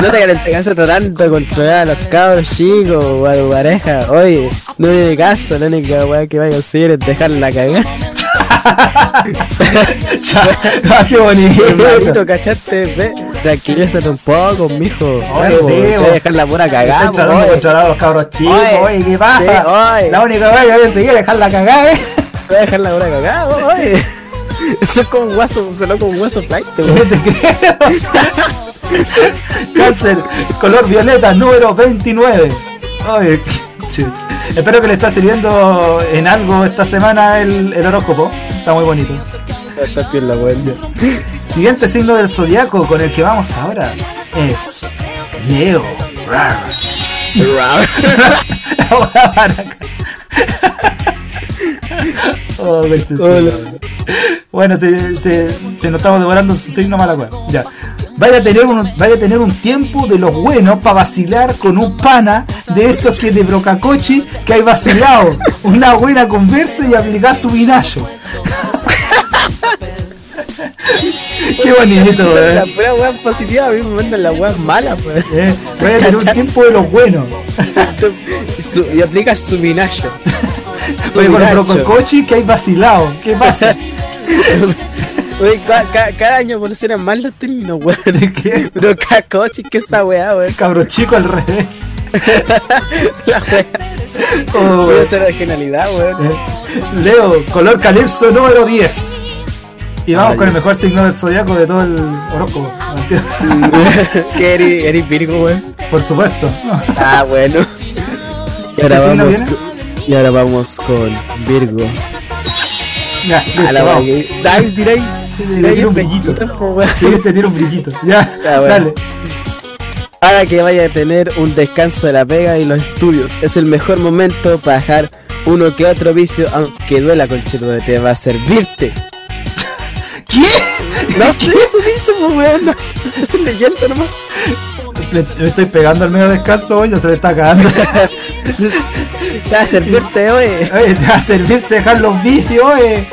No te, te cansas tratando de controlar a los cabros chicos o a tu pareja. Oye, no tiene caso, la única weá que vaya a hacer es dejarla cagar. Cha, ah, qué bonito. ¿cachaste? Ve, tranquilízate un poco, mijo. Oye, voy a dejar la pura cagada, Estoy tratando de oye. controlar a los cabros chicos. Oye, ¿qué pasa? sí. La única vez que te quiere dejar la cagada, eh. Voy a dejar la pura cagada, oye. Eso es como un guaso, sonó como un guaso flight. Cáncer, color violeta, número 29. Oye, qué chucha. Espero que le está sirviendo en algo esta semana el, el horóscopo. Está muy bonito. Está bien la weón. Siguiente signo del zodiaco con el que vamos ahora es Leo. Rar. Maraca. Oh. Bueno, se, se, se nos estamos devorando su signo mala. Ya. Vaya a, tener un, vaya a tener un tiempo de los buenos para vacilar con un pana de esos que de brocacochi que hay vacilado. Una buena conversa y aplicar su vinayo. Qué bonito, La pura weá positiva, a mí me mandan las weas malas, pues. Eh, Vaya a tener un tiempo de los buenos. Y, su- y aplica su minacho. Oye, con el Vinacho. brocacochi que hay vacilado. ¿Qué pasa? Oye, ca- ca- cada año evolucionan más los términos, weón. ¿De qué? Pero cacochi, ¿qué esa weá, weón? Cabro chico al revés. La weá. Oh, Puede ser originalidad, weón. Eh, Leo, color calipso número 10. Y vamos Ah, con el mejor signo del zodiaco de todo el horóscopo. que eres, eres Virgo, weón. Por supuesto. Ah, bueno. Y ahora ¿Qué vamos con, y ahora vamos con Virgo. Ya, A listo, la vamos. que- Davis, diréis. Le tiro un brillito. Sí, te tiro un brillito. Ya, Ya, bueno. dale. Ahora que vaya a tener un descanso de la pega y los estudios, es el mejor momento para dejar uno que otro vicio, aunque duela con de te va a servirte. ¿Qué? No sé, eso dice, pues, weón. No, estoy leyendo nomás. Le, me estoy pegando al medio descanso hoy, ya se le está cagando. Te va a servirte. Oye, te va a servirte dejar los vicios, oye.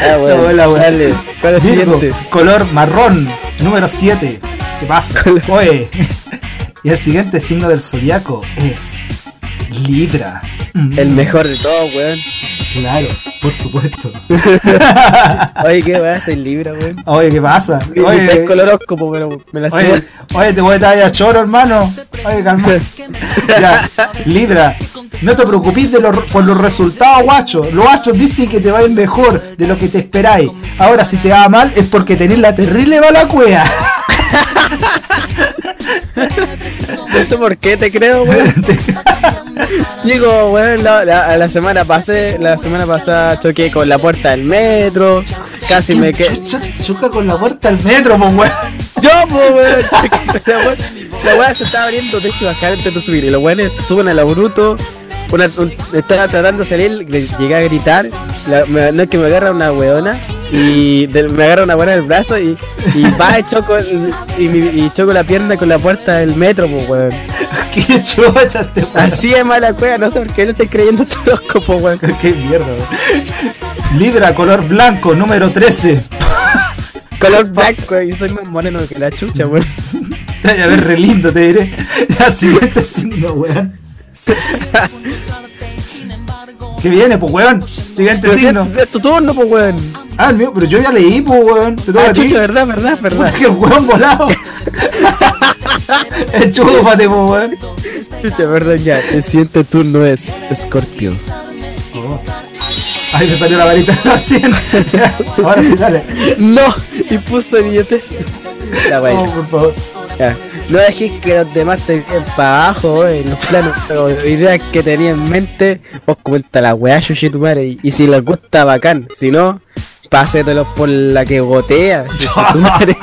Ah, bueno, Hola, bueno. dale. ¿Cuál es el Virgo, siguiente? color marrón, número 7. ¿Qué pasa? Oye. Y el siguiente signo del zodiaco es Libra. Mm, El mejor de todos, weón. Claro, por supuesto. Oye, ¿qué va a hacer Libra, weón? Oye, ¿qué pasa? Oye, el horóscopo, pero me la oye, oye, te voy a traer a choro, hermano. Oye, calma. Ya, Libra, no te preocupes de los- por los resultados, guacho. Los guachos dicen que te va a ir mejor de lo que te esperáis. Ahora, si te va mal, es porque tenés la terrible mala cueva. No sé por qué te creo, weón. Digo, weón, la, la, la semana pasé, la semana pasada choqué con la puerta del metro, casi me quedé. Chuca con la puerta al metro, pues, weón. Yo, weón, la. La weá se estaba abriendo, de hecho, bajar intento subir. Y los weones suben a lo bruto. Una, un- estaba tratando de salir, le llegué a gritar. La, me- no es que me agarra una weona. Y me agarra una weona del brazo y, y va y choco, y, choco la pierna con la puerta del metro, pues, weón. Qué chucha este. Así es mala cueva, no sé por qué no estoy creyendo todo horóscopo, weón. Qué mierda, weón. Libra, color blanco, número 13. Color blanco y soy más moreno que la chucha, weón. Te voy a ver re lindo, te diré. Ya, siguiente signo, weón. ¿Qué viene, pues, weón? Siguiente Pero si signo. es, es tu turno, pues, weón. Ah, el mío, pero yo ya leí, pues, weón. Te toca Ah, chucha, verdad, verdad, Puta, verdad. que weón volado. Enchúfate, pues, weón. Chucha, verdad, ya. El siguiente turno es Scorpio. Ay, me salió la varita recién. Ahora sí, dale. No, y puso idiotes. La wea. Oh, por favor. Ya. No dejéis que los demás te den para abajo eh, en los planos o ideas que tenía en mente. Vos comenta la weá, chuchi tu madre. Y, y si les gusta, bacán. Si no, pásetelos por la que gotea. tu madre.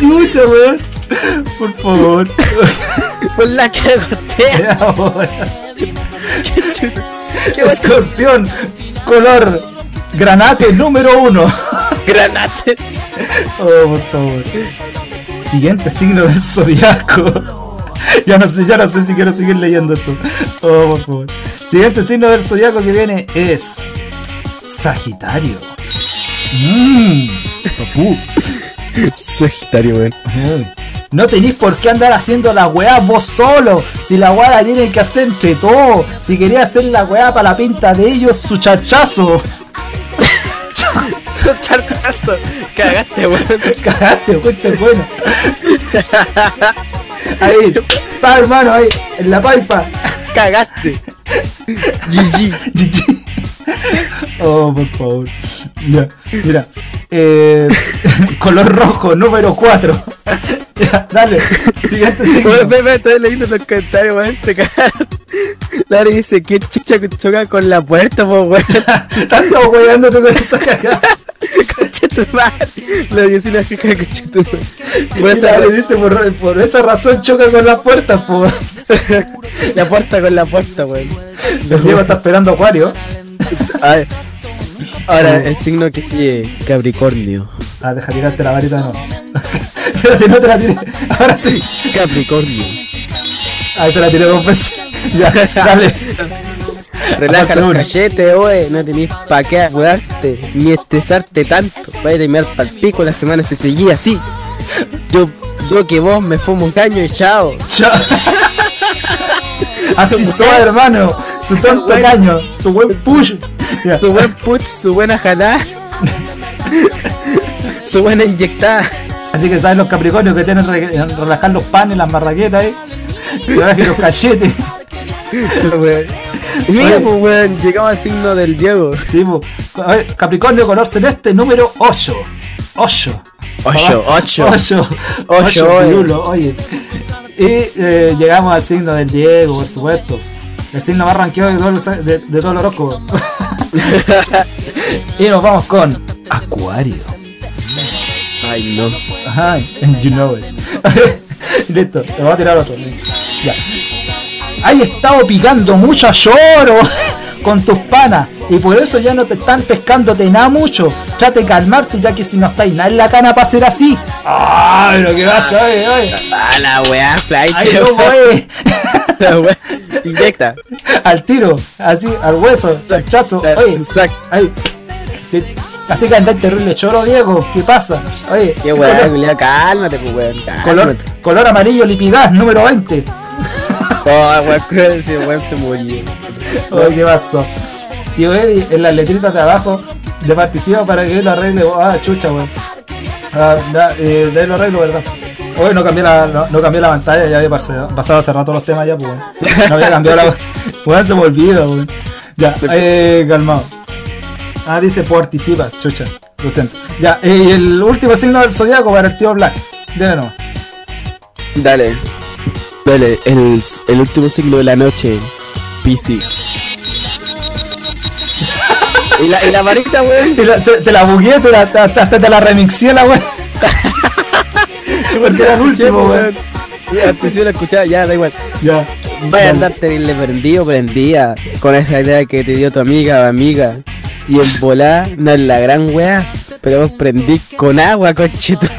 Lucha, weón. Por favor. Por la que. Qué weá Escorpión, color granate número uno. granate. Oh, por favor. Siguiente signo del zodiaco. Ya no sé, ya no sé si quiero seguir leyendo esto. Oh, por favor. Siguiente signo del zodiaco que viene es Sagitario. Mmm. Sagitario, weón. No tenéis por qué andar haciendo la weá vos solo. Si la weá la tienen que hacer entre todos. Si quería hacer la weá para la pinta de ellos, su charchazo. Su charchazo. Cagaste, weón. Cagaste, es bueno. Ahí, está hermano, ahí, en la paipa. Cagaste. GG. GG. Oh, por favor. Ya, mira. Eh, color rojo, número 4. Ya, dale. Siguiente signo. Estoy leyendo los comentarios, weón. Dice, ¿qué chucha que choca con la puerta, po, weón? Tanto weándote con esa cagada. La tu madre. Por Por esa le dice, por, por esa razón choca con las puertas, po. La puerta con la puerta, weón. Diego está esperando Acuario. A ver. Ahora, el signo que sigue, Capricornio. Ah, deja tirarte la varita, no. Espérate, no te la tiré. Ahora sí. Capricornio. Ahí te la tiré dos veces. Ya, dale. Relaja los cachetes, oe. No tenés pa' qué acordarte ni estresarte tanto. Vaya a terminar pa'l pico la semana se seguía así. Yo, yo que vos me fumo un caño y chao. Chao. Así soy, hermano. Su tonto Bueno. caño. Su buen push. Su buen puch, su buena jalada. su buena inyectada. Así que saben los capricornios que tienen que relajar los panes, las marraquetas ahí. Que relajen los cachetes. Y Mira, pues, weón, llegamos al signo del Diego. Sí. A ver, Capricornio color celeste número 8. 8. Ocho, ocho. 8. Ocho, 8 oye. Y eh, llegamos al signo del Diego, por supuesto. El signo más rankeado de todo el, de, de todo el horóscopo. y nos vamos con Acuario. Ay, no. Ajá, you know it. Listo, te voy a tirar otro. Ya. Hay estado picando mucho lloro con tus panas y por eso ya no te están pescándote nada mucho. Trate de calmarte ya que si no estáis nada en la cana para ser así. ¡Ay, pero qué pasa, oye, oye! Ah, la weá, flight. ¡Ay, no, oye! Inyecta. Al tiro, así, al hueso, chachazo, oye. Exacto. Ay. Sí. Así que andás terrible choro, Diego. ¿Qué pasa? Oye, Qué weá, culiao, cálmate, pues weón. color, color amarillo lipidaz, número 20. Oh, weón, ese weón se murió. Oye, ¿qué pasó? Tío Eddie, en las letritas de abajo, de participa para que él lo arregle. Ah, chucha, weón. Ah, da, eh, de lo arreglo, ¿verdad? Hoy no cambié la, no, no cambié la pantalla, ya había pasado, pasado hace rato los temas ya, pues. No había cambiado la. Weón, se me olvida, weón. Ya, eh, calmado. Ah, dice participa, chucha. Lo siento. Ya, eh, y el último signo del zodiaco para el tío Black. Debe nomás. Dale. Dale, el, el último signo de la noche. Piscis. y la, y la varita, weón. La- te, te la bugué, te la, hasta, te la remixié la weón. Porque era el último, weón. Al principio la escuchaba, ya, da igual. Ya. Vaya a andar terrible prendido, prendida. Con esa idea que te dio tu amiga o amiga. Y en volar, no es la gran weá. Pero vos prendí con agua, conchito.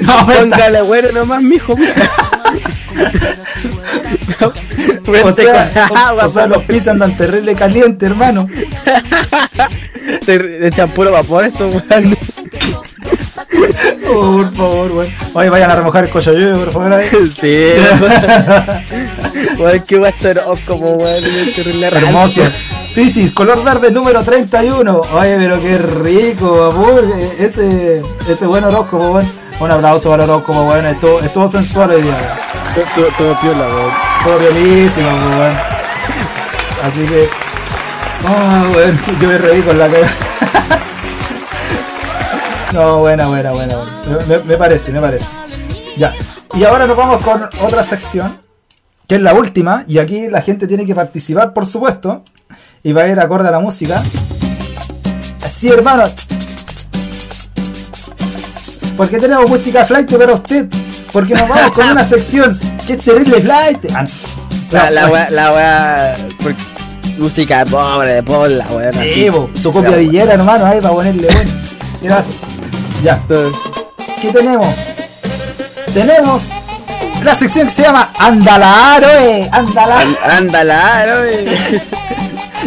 No, Póngale bueno nomás, mijo. o Prende sea, con o- agua, o sea, los pisos andan terrible caliente, hermano. Te echan puro vapor eso, weón. Oh, por favor, weón. Oye, vayan a remojar el cochayuyo, por favor, ahí. Sí, weón, qué guay esto como weón, Hermoso. Piscis, color verde número 31. Oye, pero qué rico. Eh, Ese, ese buen horóscopo, weón. Un aplauso para el horóscopo, weón. Estuvo, estuvo sensual hoy día, weón. Todo, todo piola, weón. Todo violísimo, weón. Así que, Oh, bueno, yo me reí con la cara. No, buena, buena, buena. buena. Me, me parece, me parece. Ya. Y ahora nos vamos con otra sección, que es la última, y aquí la gente tiene que participar, por supuesto, y va a ir acorde a la música. Así, hermano. Porque tenemos música flight para usted. Porque nos vamos con una sección que es terrible flight. Ah, La, la wea, la wea. por- música pobre, de pola, weón. Sí, así. su copia hillera, hermano, ahí para ponerle bueno. Gracias. Ya. ¿Qué tenemos? Tenemos la sección que se llama Andalaro, eh. Andalaro. An- Ándala, ¿no?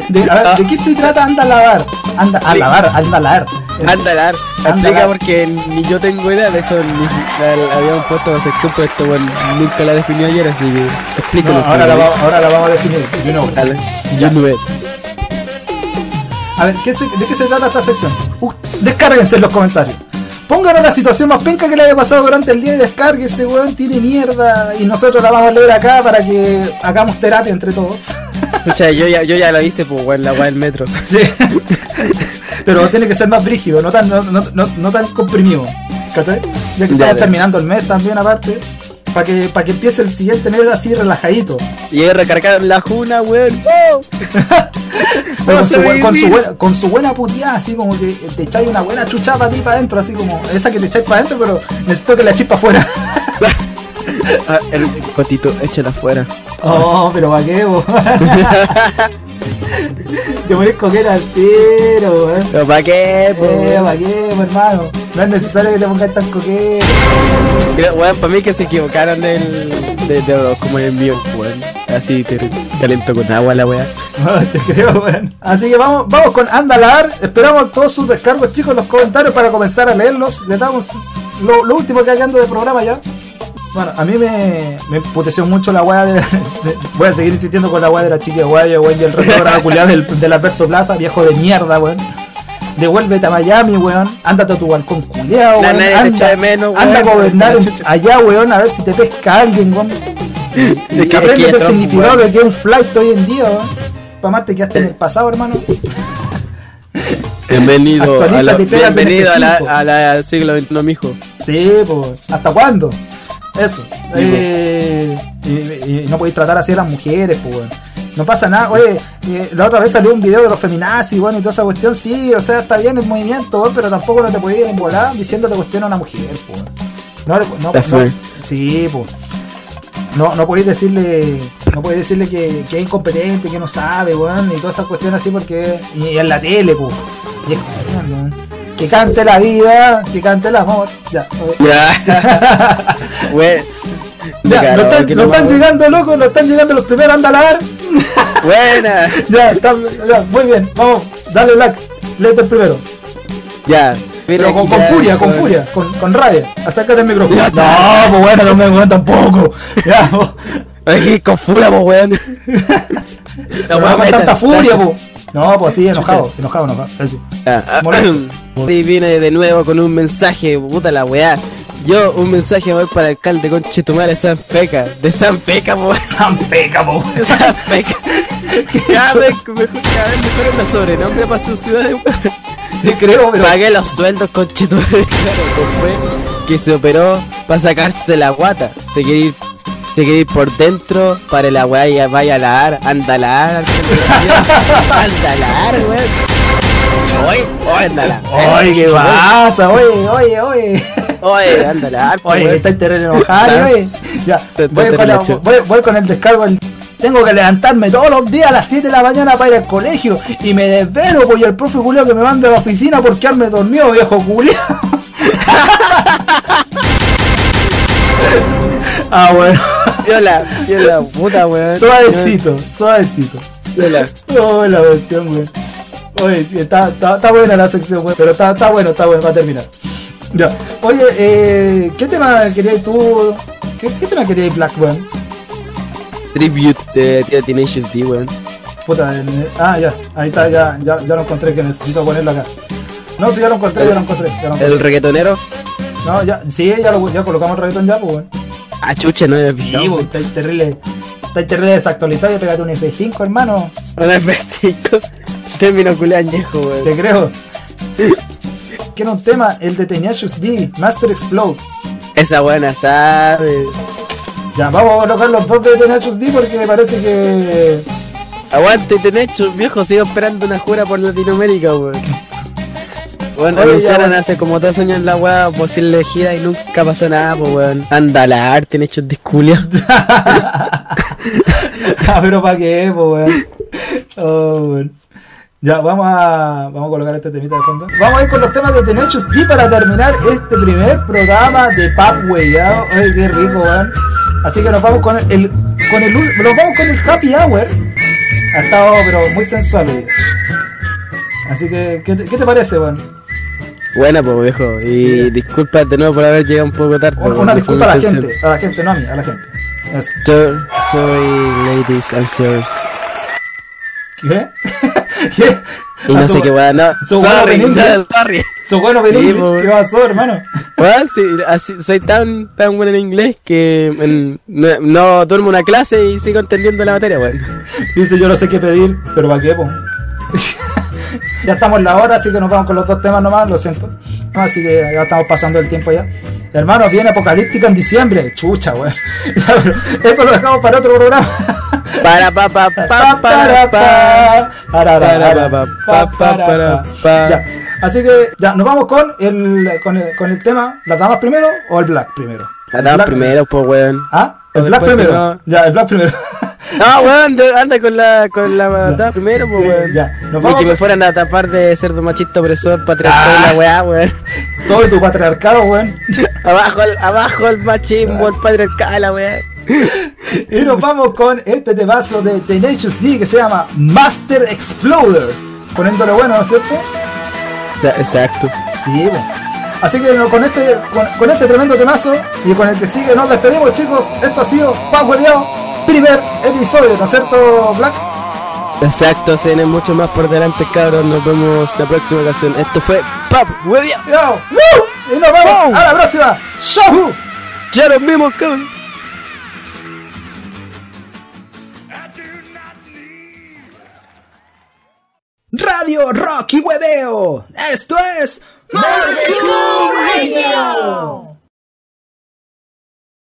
De, a ver, ¿de qué se trata Andalabar? Anda, alabar, andalar. Andalar, explica Andalar. porque ni yo tengo idea, de hecho ni la- la- habíamos puesto la sección pero esto bueno, nunca la definió ayer, así que No, explícanos. ahora, la, va- ahora la vamos a definir. you know. Dale, Ya. yo no veo. A ver, ¿qué se- ¿de qué se trata esta sección? Uh, descárguense en los comentarios. Pónganos la situación más penca que le haya pasado durante el día y descárguese, weón, tiene mierda. Y nosotros la vamos a leer acá para que hagamos terapia entre todos. Escucha, yo ya, yo ya lo hice, pues weón, la weá del metro. Sí. Pero tiene que ser más brígido, no tan, no, no, no- no tan comprimido. ¿Cachai? Ya que estamos Ya, ya. terminando el mes también aparte. Para que, para que empiece el siguiente mes así relajadito. Y ahí recargaron la juna, weón. ¡Oh! Con, su, con, buena, con su buena puteada, así como que te echáis una buena chuchada para ti para adentro, así como esa que te echáis para adentro, pero necesito que la echéis para afuera. Ah, el cotito, échala afuera. Oh, pero para qué, Te pones coqueta al tiro, weón. ¿Pero para qué, po, Eh? ¿para qué, hermano? No es necesario que te pongas tan coqueta. Mira, Weón, para mí que se equivocaron del, de, de, como el envío, weón. Así te calento con agua la weá. No, te creo, weón. Así que vamos, vamos con Andalar. Esperamos todos sus descargos, chicos, en los comentarios para comenzar a leerlos. Le damos lo, lo último que hagan de programa ya. Bueno, a mí me, me puteció mucho la weá de, de- Voy a seguir insistiendo con la weá de la chica guaya, weón, y el restaurante culiado del, del Alberto Plaza, viejo de mierda, weón. Devuélvete a Miami, weón. Ándate a tu balcón culiado, weón. nadie te Anda, echa de menos, weón. anda a gobernar allá, weón, a ver si te pesca alguien, weón. Y Es que- aprende el significado weón. de que es un flight hoy en día, weón. Para más te quedaste en el pasado, hermano. Bienvenido, a la, en bienvenido a la, F5. a la siglo XXI, mijo. Sí, pues. ¿Hasta cuándo? Eso. Eh, y, y- y no podéis tratar así a las mujeres, pues. No pasa nada. Oye, eh, la otra vez salió un video de los feminazis, bueno, y toda esa cuestión. Sí, o sea, está bien el movimiento, pero tampoco no te podías ir en volar diciéndote cuestión a una mujer, pues. No, no, no, sí, pues. No, no podéis decirle, no podéis decirle que, que es incompetente, que no sabe, weón, y todas esas cuestiones así porque. Y en la tele, pues. Y es Que cante la vida, que cante el amor. Ya. Ya. De Ya, caro, no están, no están llegando locos, no están llegando los primeros a andalar. Buena. ya, están, ya, muy bien, vamos, dale Black, léete el primero. Ya. Pero con, con furia, con furia, con, con rabia. Acércate al micrófono. Ya No, pues bueno, no me weón tampoco. Ya. Ay, con furia, po, weón. Pero no con tanta furia, po. No, pues sí, enojado, enojado, enojado. Ah. Y viene de nuevo con un mensaje, puta la weá. Yo, un mensaje voy para el alcalde conche tu madre San Peca. De San Peca, po. Tan peca, po. San Peca. Cada vez mejor, cada vez mejor una sobrenombre para su ciudad. Te creo, pero. Pagué los sueldos conche tu madre. Claro, después que se operó para sacarse la guata. Se quiere ir. Se quiere ir por dentro para la weá y vaya a lavar, anda a lavar, anda a lavar, weón. Oye, ¿qué pasa? Oye, oye, oye. Oye, anda a lavar, Oye, está terrible enojado, oye. Ya, Te- te- voy, te con la- relacho. voy- voy con el descargo. el- Tengo que levantarme todos los días a las 7 de la mañana para ir al colegio y me desvelo, pues y el profe Julio que me manda a la oficina porque quedarme dormido, viejo Julio. ah, bueno. Viola, viola, puta weón. Suavecito, suavecito. Viola. Oh, la cuestión, güey. Oye, está, está, está buena la sección, güey, pero está, está bueno, está bueno, va a terminar. Ya. Oye, eh, ¿qué tema querías tú? ¿Qué, qué tema querías Black, weón? Tribute de Tía Tenacious D, weón. Puta, el- ah, ya, ahí está, ya, ya, ya lo encontré que necesito ponerlo acá. No, sí, ya lo encontré, ya lo encontré, ya lo encontré. El reggaetonero. No, ya, sí, ya, lo, ya colocamos el reggaetón ya, pues, weón. Ah, chucha, no Sí, pillado. pues, está terrible, está terrible desactualizado y pegate un F5, hermano. Una F5. Término culé añejo, weón. Te creo. Quiero un tema, el de Tenacious D, Master Explode. Esa buena sabe. Ya, vamos a colocar los dos de Tenacious D porque me parece que. Aguante hecho, viejo, sigo esperando una jura por Latinoamérica, weón. Bueno, Oye, ya, anunciaron bueno. hace como dos años la weá posible elegida y nunca pasó nada, pues weón. Anda la arte en hechos disculios. ah, pero para qué, pues, weón. Oh, weón. Ya, vamos a, vamos a colocar este temita de fondo. Vamos a ir con los temas de Tenacious D para terminar este primer programa de Papway. ¿ya? Ay, qué rico, weón. Así que nos vamos con el, con el, nos vamos con el Happy Hour. Ha estado, pero muy sensual. Así que, ¿qué te, qué te parece, weón? Buena, pues viejo. Y Sí. disculpa de nuevo por haber llegado un poco tarde. Una, disculpa a la gente, a la gente, no a mí, a la gente. Eso. Yo soy Ladies and Sirs. ¿Qué? ¿Qué? Y Ah, no su- sé qué weá, no. Sorry, sorry. Su bueno po. ¿qué pasó, hermano? Weón, sí, así, soy tan, tan bueno en inglés que en- no, no duermo una clase y sigo entendiendo la materia, weón. Dice, yo no sé qué pedir, pero ¿para qué, po? Ya estamos en la hora, así que nos vamos con los dos temas nomás, lo siento. Así que ya estamos pasando el tiempo ya. Hermano, viene Apocalíptica en diciembre. Chucha, weón. Eso lo dejamos para otro programa. Para pa pa pa para pa. Para, pa, pa, pa, para, pa. Ya, Así que ya, nos vamos con el, con el, con el tema, ¿las damas primero o el black primero? La El damos black- primero, pues weón. ¿Ah? El black primero. Ya, el black primero. No, weón, anda con la, con la primero, pues weón. ya. Nos vamos que me fueran a tapar de cerdo machista opresor, patriarcal Ah. y la weá, weón. Todo tu patriarcado, weón. Abajo el, abajo el machismo, el patriarcal, la weá. Y nos vamos con este temazo de Tenacious D que se llama Master Exploder. Poniéndole bueno, ¿no es cierto? Exacto. Sí, bueno. Así que con este, con, con este tremendo temazo y con el que sigue nos despedimos chicos. Esto ha sido Power primer episodio, ¿no es cierto, Black? Exacto, se vienen mucho más por delante, cabros. Nos vemos la próxima ocasión. Esto fue Pap. Yo, ¡Woo! Y nos vemos a la próxima. ¡Show! Ya nos vimos, cabrón. Radio Rock y Hueveo. Esto es Molecule Radio.